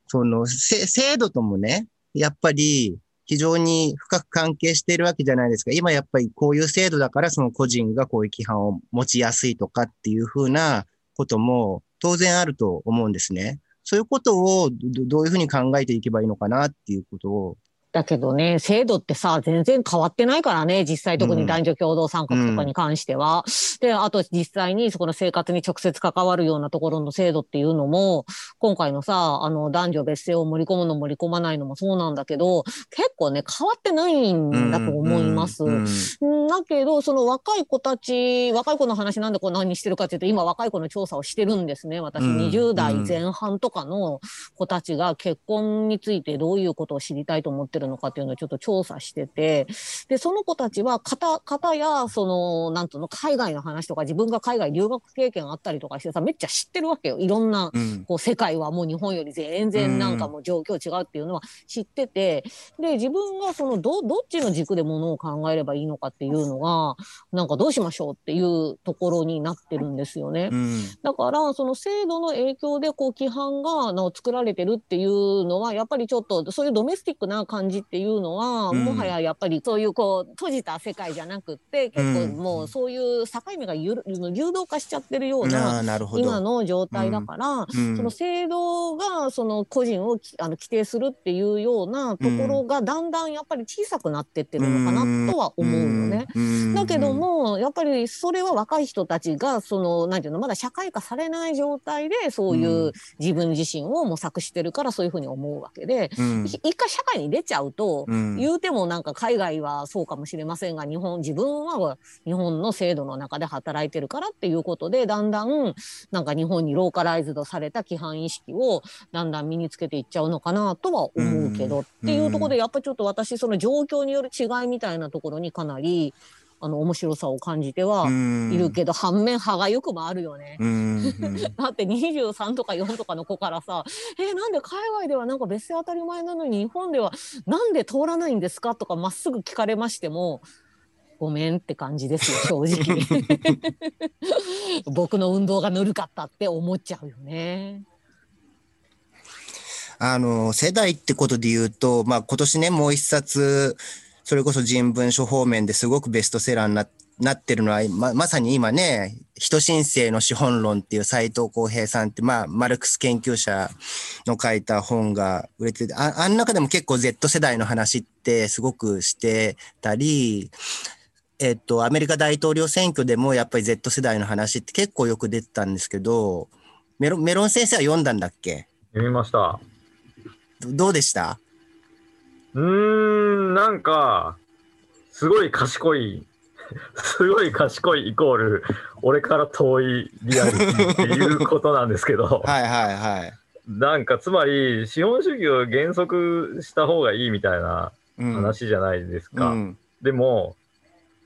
その、せ制度ともね、やっぱり非常に深く関係しているわけじゃないですか。今やっぱりこういう制度だから、その個人がこういう規範を持ちやすいとかっていうふうなことも当然あると思うんですね。そういうことをどういうふうに考えていけばいいのかなっていうことを。
だけどね、制度ってさ、全然変わってないからね、実際特
うん
に男女共同参画とかに関しては。で、あと実際にそこの生活に直接関わるようなところの制度っていうのも、今回のさ、あの男女別姓を盛り込むの盛り込まないのもそうなんだけど、結構ね、変わってないんだと思います。
うんうん
だけど、その若い子たち、若い子の話なんでこう何してるかっていうと、今若い子の調査をしてるんですね。私、
うん
20代前半とかの子たちが結婚についてどういうことを知りたいと思ってるのかっていうのをちょっと調査してて、で、その子たちは、方、方や、その、なんとの、海外の話とか、自分が海外留学経験あったりとかしてさ、めっちゃ知ってるわけよ。いろんな、
うん
こう世界はもう日本より全然なんかもう状況違うっていうのは知ってて、で自分がそのどどっちの軸でものを考えればいいのかっていうのがなんかどうしましょうっていうところになってるんですよね。
うん
だからその制度の影響でこう規範がの作られてるっていうのはやっぱりちょっとそういうドメスティックな感じっていうのは、
うん。
もはややっぱりそういうこう閉じた世界じゃなくって結構
うん
もうそういう境目がゆる流動化しちゃってるよう
あ
な。今の状態だから、
うん。
その制度がその個人をきあの規定するっていうようなところがだんだんやっぱり小さくなってってるのかなとは思うのね。
うん。
だけど、もやっぱりそれは若い人たちがそのなんていうのまだ社会化されない状態でそういううん。自分自身を模索してるからそういうふうに思うわけで、一回社会に出ちゃうと、
うん。
言うてもなんか海外はそうかもしれませんが日本自分は日本の制度の中で働いてるからっていうことでだんだんなんか日本にローカライズドされた規範意識をだんだん身につけていっちゃうのかなとは思うけど、
うん
っていうところでやっぱちょっと私その状況による違いみたいなところにかなりあの面白さを感じてはいるけど、反面歯がゆくもあるよね。
うん
だって23とか4とかの子からさ「えーなんで海外ではなんか別姓当たり前なのに日本ではなんで通らないんですか?」とかまっすぐ聞かれましてもごめんって感じですよ正直 僕の運動がぬるかったって思っちゃうよね。
あの、世代ってことで言うと、まあ今年ね、もう一冊、それこそ人文書方面ですごくベストセラーにななってるのは、ままさに今ね、人申請の資本論っていう斎藤浩平さんって、まあ、マルクス研究者の書いた本が売れてて、ああん中でも結構 Z 世代の話ってすごくしてたり、えっと、アメリカ大統領選挙でもやっぱり Z 世代の話って結構よく出てたんですけど、メロメロン先生は読んだんだっけ？
読みました。
どどうでした？
うーん、なんか、すごい賢い、すごい賢いイコール、俺から遠いリアリティっていうことなんですけど、
はいはいはい。
なんかつまり、資本主義を原則した方がいいみたいな
うん
話じゃないですか。
うん
でも、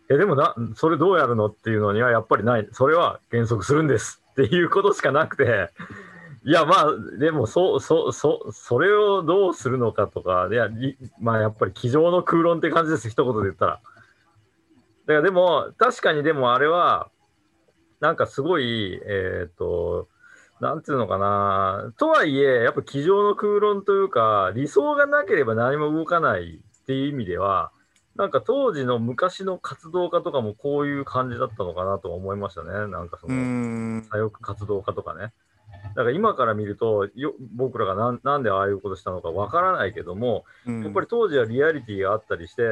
え、でもな、それどうやるのっていうのにはやっぱりない。それは原則するんですっていうことしかなくて、いや、まあ、でも、そう、そう、そう、それをどうするのかとか、いや、りまあ、やっぱり、机上の空論って感じです、一言で言ったら。だから、でも、確かにでもあれは、なんかすごい、えっ、と、なんていうのかな、とはいえ、やっぱ机上の空論というか、理想がなければ何も動かないっていう意味では、なんか当時の昔の活動家とかもこういう感じだったのかなと思いましたね。なんかそうの、
ん。
左翼活動家とかね。だから今から見るとよ、僕らがなんなんでああいうことしたのかわからないけども、やっぱり当時はリアリティがあったりして、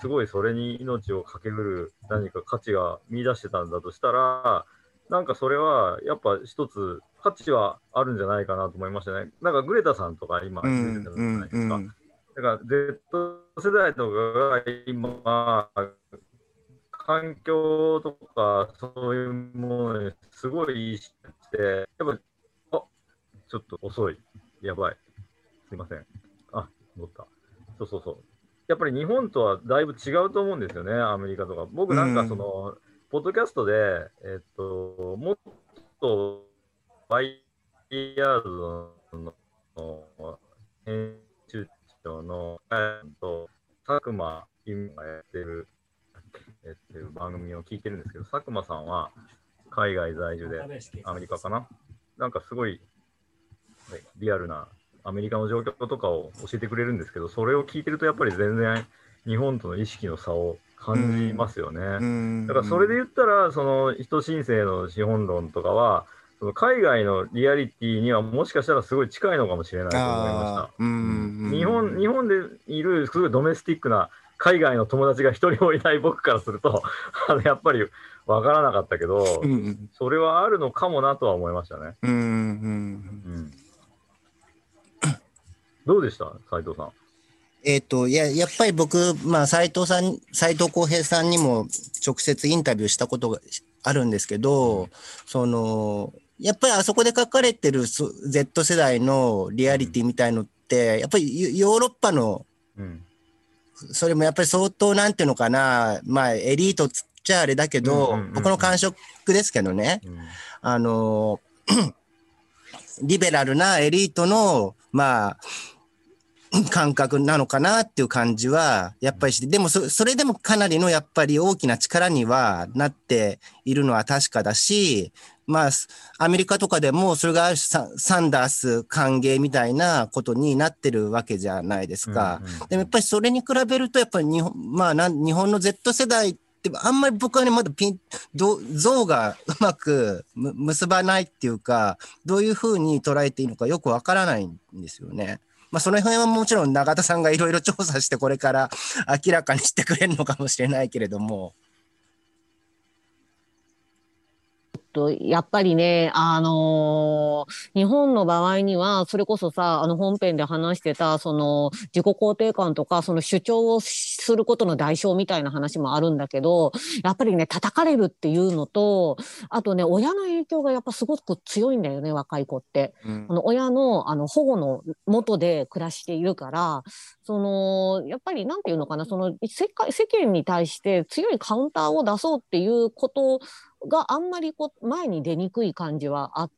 すごいそれに命を懸けうる何か価値が見出してたんだとしたら、なんかそれはやっぱ一つ価値はあるんじゃないかなと思いましたね。なんかグレタさんとか今てたじゃ
うん
ないですか。
うん
だから Z 世代とかが今、環境とかそういうものにすごい意識して、やっぱ、あちょっと遅い。やばい。すいません。あ、戻った。そうそうそう。やっぱり日本とはだいぶ違うと思うんですよね、アメリカとか。僕なんかその、ポッドキャストで、えっと、もっとワイヤードの編集長の、えっと、佐久間由美がやってる、やってる番組を聞いてるんですけど、佐久間さんは海外在住で、アメリカかな？なんかすごいねリアルなアメリカの状況とかを教えてくれるんですけど、それを聞いてるとやっぱり全然日本との意識の差を感じますよね。
うん
だからそれで言ったら、その人申請の資本論とかは、その海外のリアリティにはもしかしたらすごい近いのかもしれないと思いました。日本日本でいるすごいドメスティックな海外の友達が一人もいない僕からすると、あのやっぱり分からなかったけど、
うんうん
それはあるのかもなとは思いましたね。
うんうん
うん、どうでした？斉藤さん。
えっ、と、いや、やっぱり僕、まあ、斉藤さん、斉藤浩平さんにも直接インタビューしたことがあるんですけど、その、やっぱりあそこで書かれてるそ Z 世代のリアリティみたいのって、やっぱりヨヨーロッパの、
うん。
それもやっぱり相当なんていうのかな、まあ、エリートつっちゃあれだけど、
うんうんうんうん。
僕の感触ですけどね、
うん。
あの、リベラルなエリートの、まあ、感覚なのかなっていう感じは、やっぱりして、でもそ、それでもかなりのやっぱり大きな力にはなっているのは確かだし、まあ、すアメリカとかでもそれがある種ササンダース歓迎みたいなことになってるわけじゃないですか。
うんうん
でもやっぱりそれに比べると、やっぱり日本、まあ日本の Z 世代って、あんまり僕はね、まだピン、ど像が うまくむ結ばないっていうか、どういうふうに捉えていいのかよくわからないんですよね。まあ、その辺はもちろん永田さんがいろいろ調査して、これから明らかにしてくれるのかもしれないけれども。
とやっぱりね、あのー日本の場合には、それこそさ、あの本編で話してた、その自己肯定感とか、その主張をすることの代償みたいな話もあるんだけど、やっぱりね、叩かれるっていうのと、あとね、親の影響がやっぱすごく強いんだよね、若い子って。この親のあの保護の元で暮らしているから、そのやっぱりなんていうのかな、その世界世間に対して強いカウンターを出そうっていうことがあんまりこう前に出にくい感じはあっ、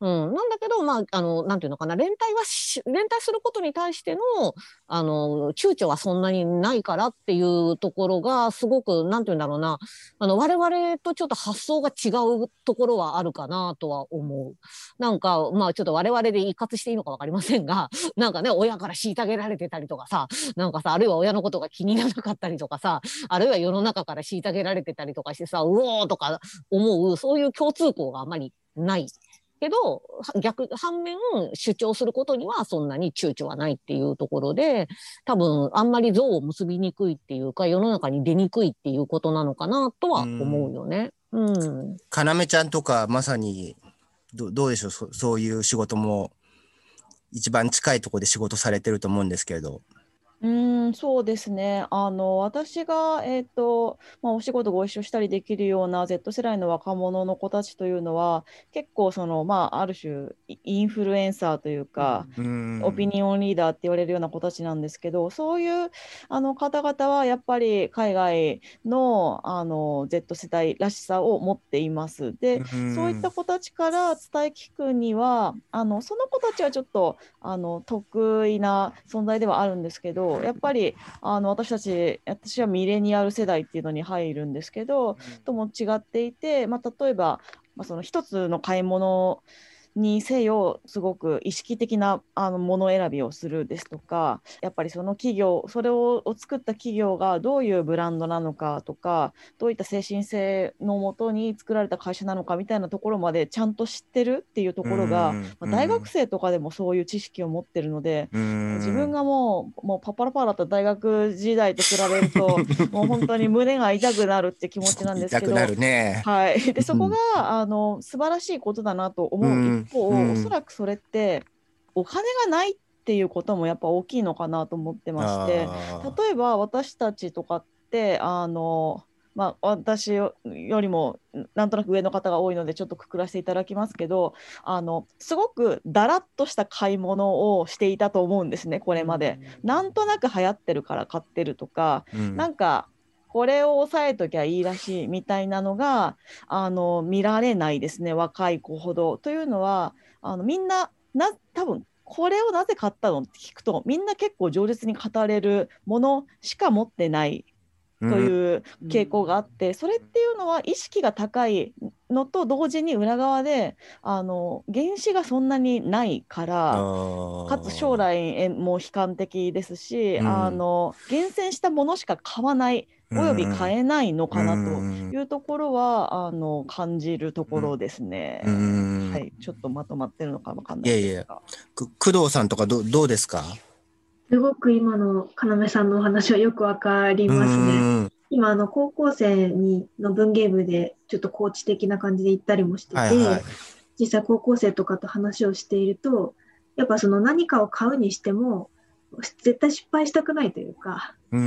うん、なんだけど、まあ、あの、なんていうのかな、連帯はし、連帯することに対しての、あの、躊躇はそんなにないからっていうところが、すごく、なんていうんだろうな、あの、我々とちょっと発想が違うところはあるかなとは思う。なんか、まあ、ちょっと我々で一括していいのかわかりませんが、なんかね、親から虐げられてたりとかさ、なんかさ、あるいは親のことが気にならなかったりとかさ、あるいは世の中から虐げられてたりとかしてさ、うおーとか思う、そういう共通項があまりない。けど、は逆、反面、主張することにはそんなに躊躇はないっていうところで、多分、あんまり像を結びにくいっていうか、世の中に出にくいっていうことなのかなとは思うよね。うん。
かなめちゃんとかまさにどどうでしょう？そそういう仕事も一番近いところで仕事されてると思うんですけれど。
うーん、そうですね。あの、私が、えっと、まあ、お仕事ご一緒したりできるような Z 世代の若者の子たちというのは、結構、その、まあ、ある種、イインフルエンサーというか、オピニオンリーダーって言われるような子たちなんですけど、そういうあの方々はやっぱり海外の、あの Z 世代らしさを持っています。で、そういった子たちから伝え聞くには、あのその子たちはちょっとあの得意な存在ではあるんですけど、やっぱりあの私たち、私はミレニアル世代っていうのに入るんですけど、とも違っていて、まあ、例えば、まあ、その一つの買い物にせよすごく意識的なあのもの選びをするですとかやっぱりその企業それを作った企業がどういうブランドなのかとかどういった精神性のもとに作られた会社なのかみたいなところまでちゃんと知ってるっていうところが、
うん
まあ大学生とかでもそういう知識を持ってるので、自分がもうもうパッパラパーだった大学時代と比べるともう本当に胸が痛くなるって気持ちなんですけど。
痛くなるね。
はい、でそこが、あの素晴らしいことだなと思う一方、
うん。
おそらくそれってお金がないっていうこともやっぱ大きいのかなと思ってまして例えば私たちとかってあの、まあ、私よりもなんとなく上の方が多いのでちょっとくくらせていただきますけどあのすごくだらっとした買い物をしていたと思うんですねこれまで。なんとなく流行ってるから買ってるとか、
うん。
なんかこれを抑えときゃいいらしいみたいなのがあの見られないですね若い子ほど。というのはあのみんなな多分これをなぜ買ったのって聞くとみんな結構情実に語れるものしか持ってないという傾向があって、それっていうのは意識が高いのと同時に裏側であの原資がそんなにないから。かつ将来も悲観的ですし、
うん
あの厳選したものしか買わないおよび買えないのかなと
うん
いうところは、あの感じるところですね。
うん
はい、ちょっとまとまってるのかわかん
いやいや
ないですが。
く工藤さんとかどどうですか？
すごく今の要さんのお話はよくわかりますね。
うん
今、あの、高校生にの文芸部で、ちょっとコーチ的な感じで行ったりもしてて、
はいはい。
実際高校生とかと話をしていると、やっぱその何かを買うにしても、絶対失敗したくないというか、
うんう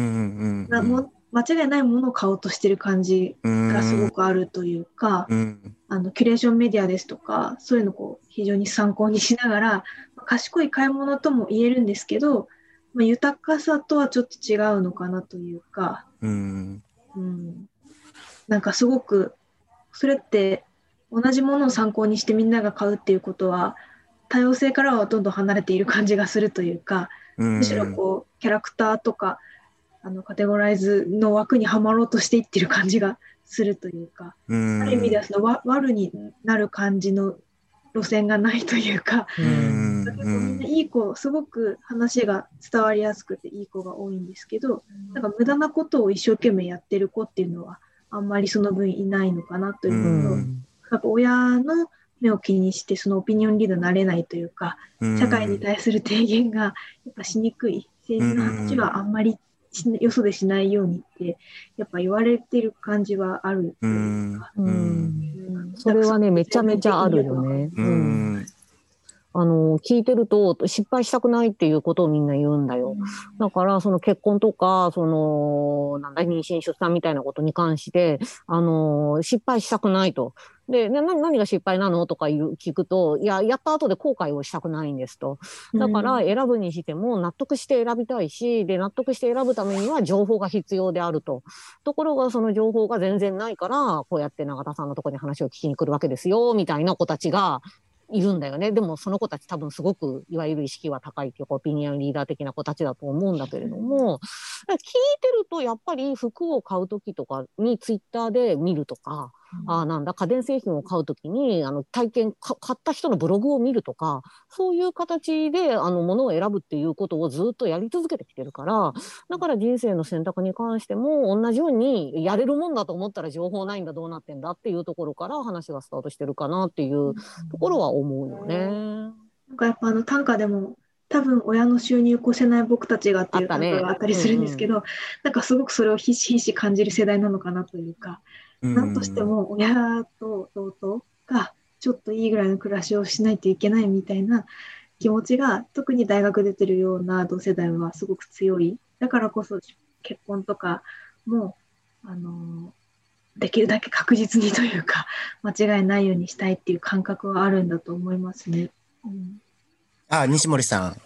ん
なもう間違いないものを買おうとしてる感じ
うん
がすごくあるというか、
うん。
あの、キュレーションメディアですとか、そういうのをこう非常に参考にしながら、賢い買い物とも言えるんですけど、まあ、豊かさとはちょっと違うのかなというか、
うん。
うん、なんかすごく、それって同じものを参考にしてみんなが買うっていうことは、多様性からはどんどん離れている感じがするというか、
うん。
むしろこう、キャラクターとか、あの、カテゴライズの枠にはまろうとしていってる感じがするというか、
うん。
ある意味ではそのわ悪になる感じの路線がないというか、
うん。
みんないい子、すごく話が伝わりやすくていい子が多いんですけど、なんか無駄なことを一生懸命やってる子っていうのは、あんまりその分いないのかなというのと、
うん。
なんか親の目を気にして、そのオピニオンリーダーになれないというか、
うん
社会に対する提言がやっぱしにくい、政治の話はあんまりしよそでしないようにって、やっぱ言われてる感じはあるう
ん。
うん。
それはね、めちゃめちゃあるよね。
う
うん
ん
あの、聞いてると、失敗したくないっていうことをみんな言うんだよ。だから、その結婚とか、その、なんだ、妊娠、出産みたいなことに関して、あの、失敗したくないと。で、な何何が失敗なのとか言う聞くと、いや、やった後で後悔をしたくないんですと。だから、選ぶにしても納得して選びたいし、で、納得して選ぶためには情報が必要であると。ところが、その情報が全然ないから、こうやって永田さんのところに話を聞きに来るわけですよ、みたいな子たちが、いるんだよね。でもその子たち多分すごくいわゆる意識は高いっていうかオピニオンリーダー的な子たちだと思うんだけれども、聞いてるとやっぱり服を買う時とかにツイッターで見るとか、ああなんだ。家電製品を買う時にあの体験か買った人のブログを見るとかそういう形であの物を選ぶっていうことをずっとやり続けてきてるからだから人生の選択に関しても同じようにやれるもんだと思ったら情報ないんだどうなってんだっていうところから話がスタートしてるかなっていうところは思うよね。
なんかやっぱあの短歌でも多分親の収入を越せない僕たちがっていう歌があったりするんですけど、なんかすごくそれをひしひし感じる世代なのかなというか、なんとしても親と弟がちょっといいぐらいの暮らしをしないといけないみたいな気持ちが特に大学出てるような同世代はすごく強い。だからこそ結婚とかも、あのできるだけ確実にというか間違いないようにしたいっていう感覚はあるんだと思いますね。うん
あ、西森さん。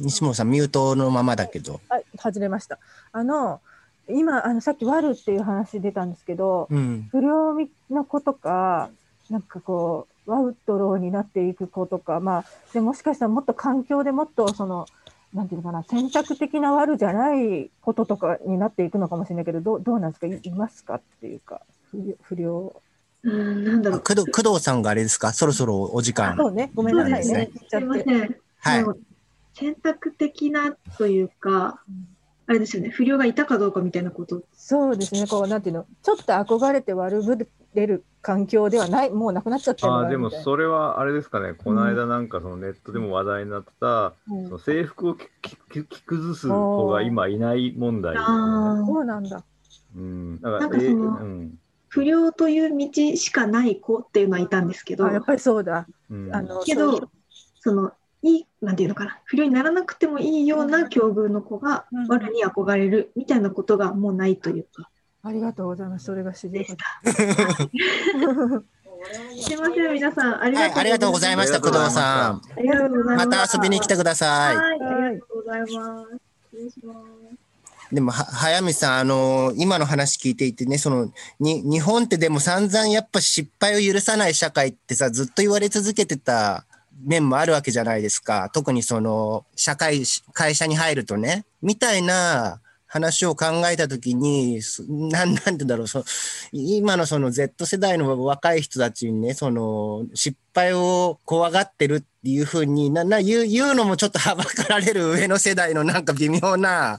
西森さん、ミュートのままだけど。
はい、外れました。あの、今、あの、さっき悪っていう話出たんですけど、
うん。
不良の子とか、なんかこう、ワウトローになっていく子とか、まあ、でもしかしたらもっと環境でもっとその、なんていうのかな、選択的な悪じゃないこととかになっていくのかもしれないけど、どうどうなんですか？いいますかっていうか、不良不良
うん、なんだろう。
工藤工藤さんがあれですか？そろそろお時間。
そうね、ごめんなさいね。言っちゃ
すいま
って。
せん。
はい
選択的なというか、あれですよね、不良がいたかどうかみたいなこと。
そうですね、こう、なんていうの、ちょっと憧れて悪ぶれる環境ではない、もうなくなっちゃってるの
あーでもそれはあれですかね、この間なんかそのネットでも話題になってた、
うん。
その制服を着崩す子が今いない問題ね。
あ
そうなんだ。
うん、だから
なんかその
えうん。
不良という道しかない子っていうのはいたんですけど。
あ、、やっぱりそうだ。
うん。
あの、
け
そういう
ど、その、いい、なんていうのかな、不良にならなくてもいいような境遇の子が
うん
悪に憧れるみたいなことがもうないというか、
ありがとうございます。それが知り
でし
た。
すいません、皆さん、あり
はい、ありがとう
ございま
した、工藤さん。
ありがとうございます。
また遊びに来てください。
はい、ありがとうございます。失礼します。
でも、は早見さん、あの今の話聞いていてね、その、に、日本ってでも散々やっぱ失敗を許さない社会ってさ、ずっと言われ続けてた面もあるわけじゃないですか。特にその、社会、会社に入るとね、みたいな話を考えたときに、すなん、なんてだろう、そ今のその Z 世代の若い人たちにね、その、失敗を怖がってるっていうふうにな、な、言う、言うのもちょっとはばかられる上の世代のなんか微妙な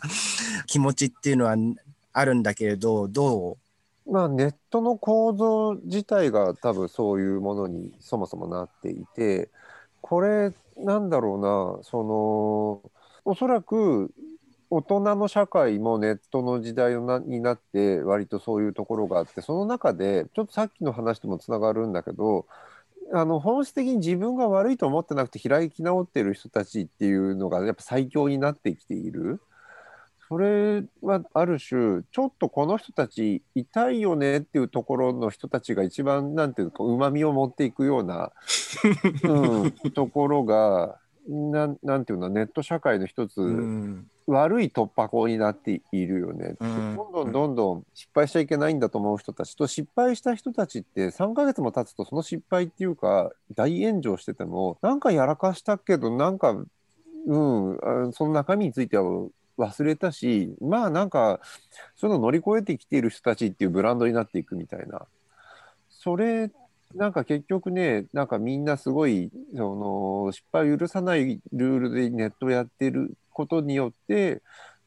気持ちっていうのはあるんだけれど、どう？
まあ、ネットの構造自体が多分そういうものにそもそもなっていてこれなんだろうなそのおそらく大人の社会もネットの時代になって割とそういうところがあってその中でちょっとさっきの話ともつながるんだけどあの本質的に自分が悪いと思ってなくて開き直ってる人たちっていうのがやっぱ最強になってきている。それはある種ちょっとこの人たち痛いよねっていうところの人たちが一番なんていうかうまみを持っていくような、うん、ところがなんなんていうのネット社会の一つ、悪い突破口になっているよね。
うん。
どんどんどんどん失敗しちゃいけないんだと思う人たちと失敗した人たちって3ヶ月も経つとその失敗っていうか大炎上しててもなんかやらかしたけどなんかうんあその中身については忘れたしまあなんかその乗り越えてきている人たちっていうブランドになっていくみたいな。それなんか結局ねなんかみんなすごいその失敗を許さないルールでネットをやってることによって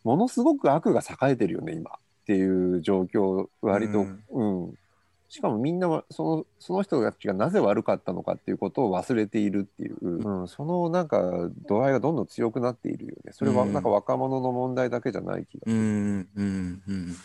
ものすごく悪が栄えてるよね今っていう状況割と、うんしかもみんなはそのその人たちがなぜ悪かったのかっていうことを忘れているっていう、うん、そのなんか度合いがどんどん強くなっているよね。それは
うん。
なんか若者の問題だけじゃない気がする。
うん、うん、うん、うん。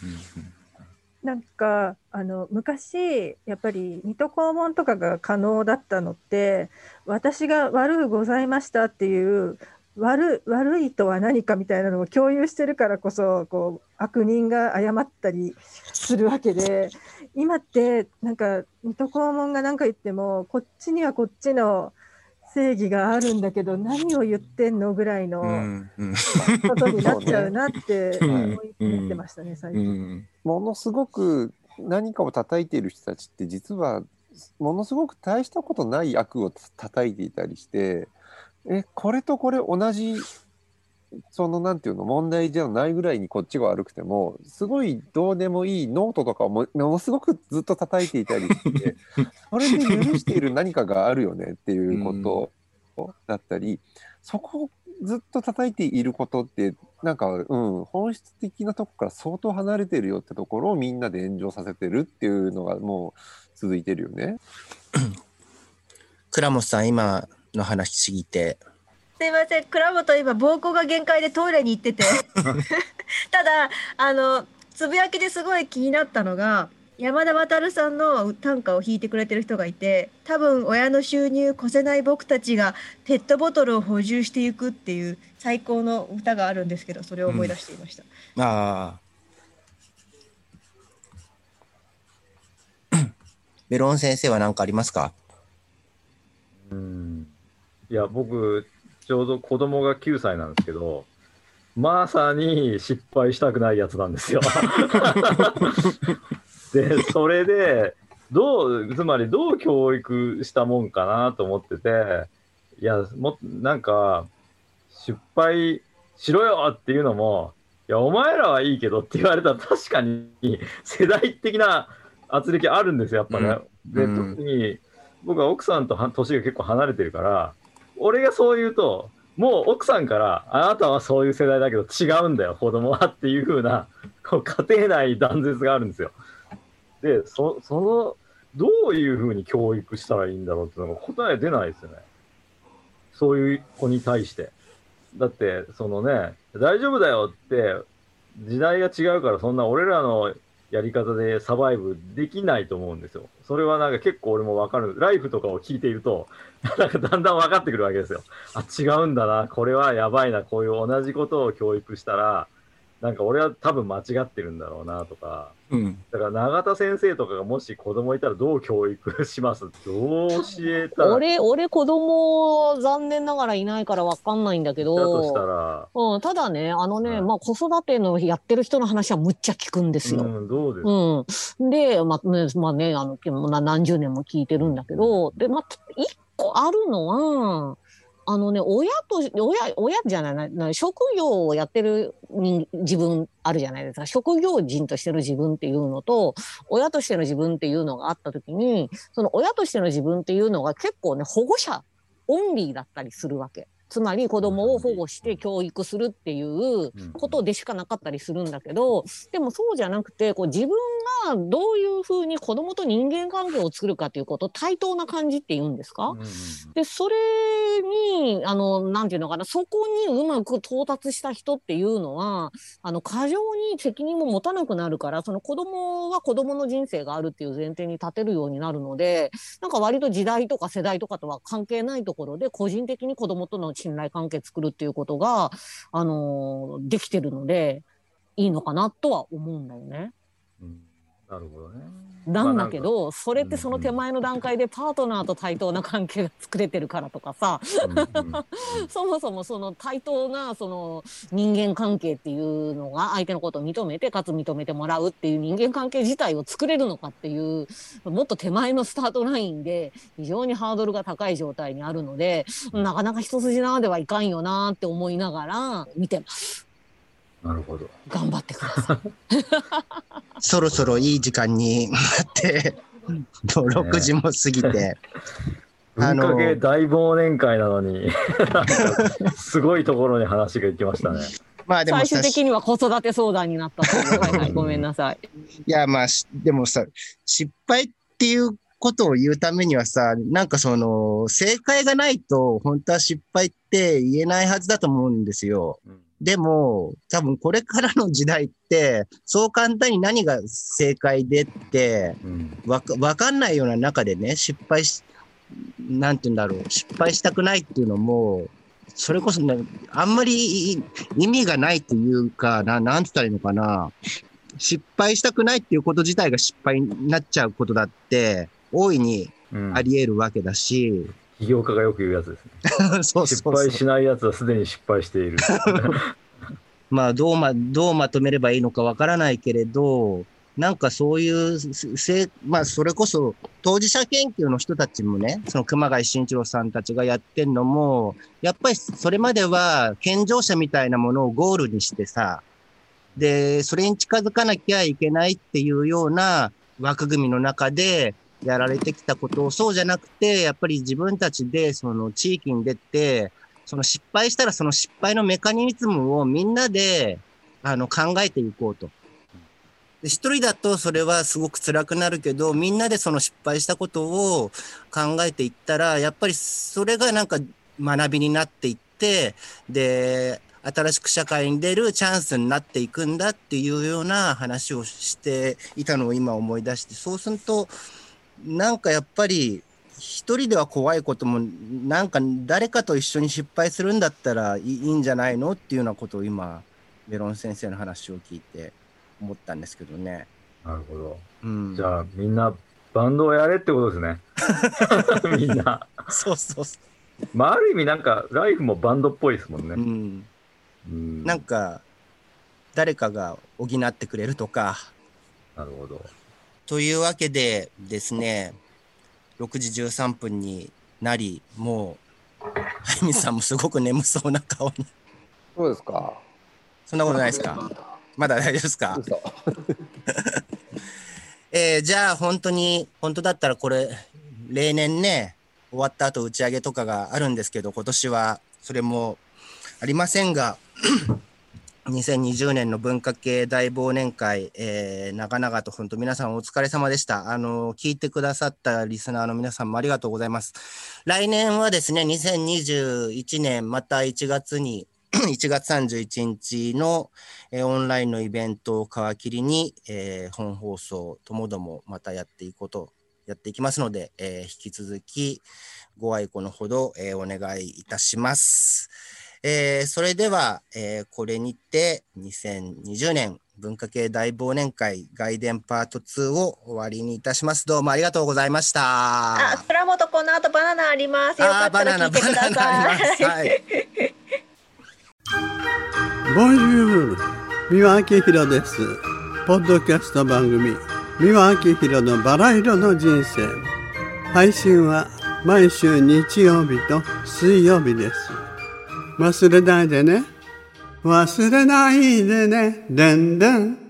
なんかあの昔やっぱり水戸黄門とかが可能だったのって私が悪うございましたっていう悪悪いとは何かみたいなのを共有してるからこそこう悪人が謝ったりするわけで今ってなんか水戸黄門が何か言ってもこっちにはこっちの正義があるんだけど何を言ってんのぐらいのことになっちゃうなって思ってましたね最
う
近。
ん。
ものすごく何かを叩いている人たちって実はものすごく大したことない悪を叩いていたりしてえこれとこれ同じそのなんていうの問題じゃないぐらいにこっちが悪くてもすごいどうでもいいノートとかをもものすごくずっと叩いていたりして それで許している何かがあるよねっていうことだったり、そこをずっと叩いていることってなんか、うん、本質的なとこから相当離れてるよってところをみんなで炎上させてるっていうのがもう続いてるよね。
倉本さん、今の話聞いて。
すいません、倉本今膀胱が限界でトイレに行ってて。ただあのつぶやきですごい気になったのが山田渉さんの短歌を弾いてくれてる人がいて多分親の収入越せない僕たちがペットボトルを補充していくっていう最高の歌があるんですけどそれを思い出していました、
ああ。ベロン先生は何かありますか？
うん。いや、僕、ちょうど子供が9歳なんですけど、まさに失敗したくないやつなんですよ。で、それで、どう、つまりどう教育したもんかなと思ってて、いや、もなんか、失敗しろよっていうのも、いや、お前らはいいけどって言われたら確かに世代的な圧力あるんですよ、やっぱね。で、
うん
特に僕は奥さんとは年が結構離れてるから、俺がそう言うと、もう奥さんから、あなたはそういう世代だけど違うんだよ、子供はっていう風な、こう家庭内断絶があるんですよ。で、そその、どういう風に教育したらいいんだろうっていうのが答え出ないですよね。そういう子に対して。だって、そのね、大丈夫だよって、時代が違うから、そんな俺らのやり方でサバイブできないと思うんですよ。それはなんか結構俺もわかる。ライフとかを聞いていると、なんかだんだんわかってくるわけですよ。あ、違うんだな。これはやばいな。こういう同じことを教育したら、なんか俺は多分間違ってるんだろうなとか。
うん。
だから永田先生とかがもし子供いたらどう教育します？どう教えたら？
俺、俺子供残念ながらいないからわかんないんだけ
だとした
ど、
ら、
うん、ただね、あのね、
うん
まあ子育てのやってる人の話はむっちゃ聞くんですよ。
うん、どうです？か、
うん。で、まあね、まあね、あの、な何十年も聞いてるんだけど、で、まあ、一個あるのは、あのね、親と、親、親じゃないな、職業をやってる自分あるじゃないですか。職業人としての自分っていうのと、親としての自分っていうのがあった時に、その親としての自分っていうのが結構ね、保護者オンリーだったりするわけ。つまり子供を保護して教育するっていうことでしかなかったりするんだけど、でもそうじゃなくて、こう自分がどういうふうに子供と人間関係を作るかということ、対等な感じって言うんですか、で、それに、あの、なんていうのかな、そこにうまく到達した人っていうのは、あの、過剰に責任も持たなくなるから、その子供は子供の人生があるっていう前提に立てるようになるので、なんか割と時代とか世代とかとは関係ないところで、個人的に子供との信頼関係作るっていうことが、あの、できてるので、いいのかなとは思うんだよね。
うんなるほどね。
なんだけど、それって
うん
その手前の段階でパートナーと対等な関係が作れてるからとかさ、そもそもその対等なその人間関係っていうのが相手のことを認めてかつ認めてもらうっていう人間関係自体を作れるのかっていうもっと手前のスタートラインで非常にハードルが高い状態にあるのでなかなか一筋縄ではいかんよなって思いながら見てます。
なるほど。
頑張ってください。
そろそろいい時間になって、もう6時も過ぎて。あ の
文化系大忘年会なのに、すごいところに話が行きましたね。
まあでもさ
最終的には子育て相談になったという。はいはい、ごめんなさい。
いや、まあ、しでもさ、失敗っていうことを言うためにはさ、なんかその、正解がないと、本当は失敗って言えないはずだと思うんですよ。
うん
でも、多分これからの時代って、そう簡単に何が正解でって、
うん
わかわかんないような中でね、失敗し、なんて言うんだろう、失敗したくないっていうのも、それこそね、あんまりい意味がないというか、ななんて言ったらいいのかな。失敗したくないっていうこと自体が失敗になっちゃうことだって、大いに
うん
あり得るわけだし、
起業家がよく言うやつですね。
そう
失
そうそう
敗しないやつはすでに失敗している。
まあ、どうま、どうまとめればいいのかわからないけれど、なんかそういうせ、まあ、それこそ当事者研究の人たちもね、その熊谷慎一郎さんたちがやってんのも、やっぱりそれまでは健常者みたいなものをゴールにしてさ、で、それに近づかなきゃいけないっていうような枠組みの中でやられてきたことを、そうじゃなくて、やっぱり自分たちでその地域に出て、その失敗したらその失敗のメカニズムをみんなであの考えていこうと。で一人だとそれはすごく辛くなるけど、みんなでその失敗したことを考えていったら、やっぱりそれがなんか学びになっていって、で、新しく社会に出るチャンスになっていくんだっていうような話をしていたのを今思い出して、そうすると、なんかやっぱり一人では怖いことも、なんか誰かと一緒に失敗するんだったらいいんじゃないのっていうようなことを今、メロン先生の話を聞いて思ったんですけどね。
なるほど。
うん。
じゃあみんなバンドをやれってことですね。みんな。
そうそうそ
まあある意味なんかライフもバンドっぽいですもん
う。う
ね。
ん。
うん
なんか、誰かが補ってくれるとか。
なるほど。
というわけでですね、6時13分になり、もう、はやみさんもすごく眠そうな顔に。
そうですか。
そんなことないですか？まだ大丈夫ですか？
嘘
えーじゃあ本当に、本当だったらこれ、例年ね、終わった後打ち上げとかがあるんですけど、今年はそれもありませんが、2020年の文化系大忘年会、えー長々と本当皆さんお疲れ様でした。あの、聞いてくださったリスナーの皆さんもありがとうございます。来年はですね、2021年また1月に、1月31日の、えーオンラインのイベントを皮切りに、えー本放送ともどもまたやっていこうと、やっていきますので、えー引き続きご愛顧のほど、えーお願いいたします。えーそれでは、えーこれにて2020年文化系大忘年会外伝パート2を終わりにいたします。どうもありがとうございました。
あ、倉本この後バナナあります。よかったら聞いてくだ
あーバナナバナナあります
さ。
はいい。
ボンジュール三輪明宏ですポッドキャスト番組三輪明宏のバラ色の人生配信は毎週日曜日と水曜日です忘れないでね。忘れないでね。でんでん。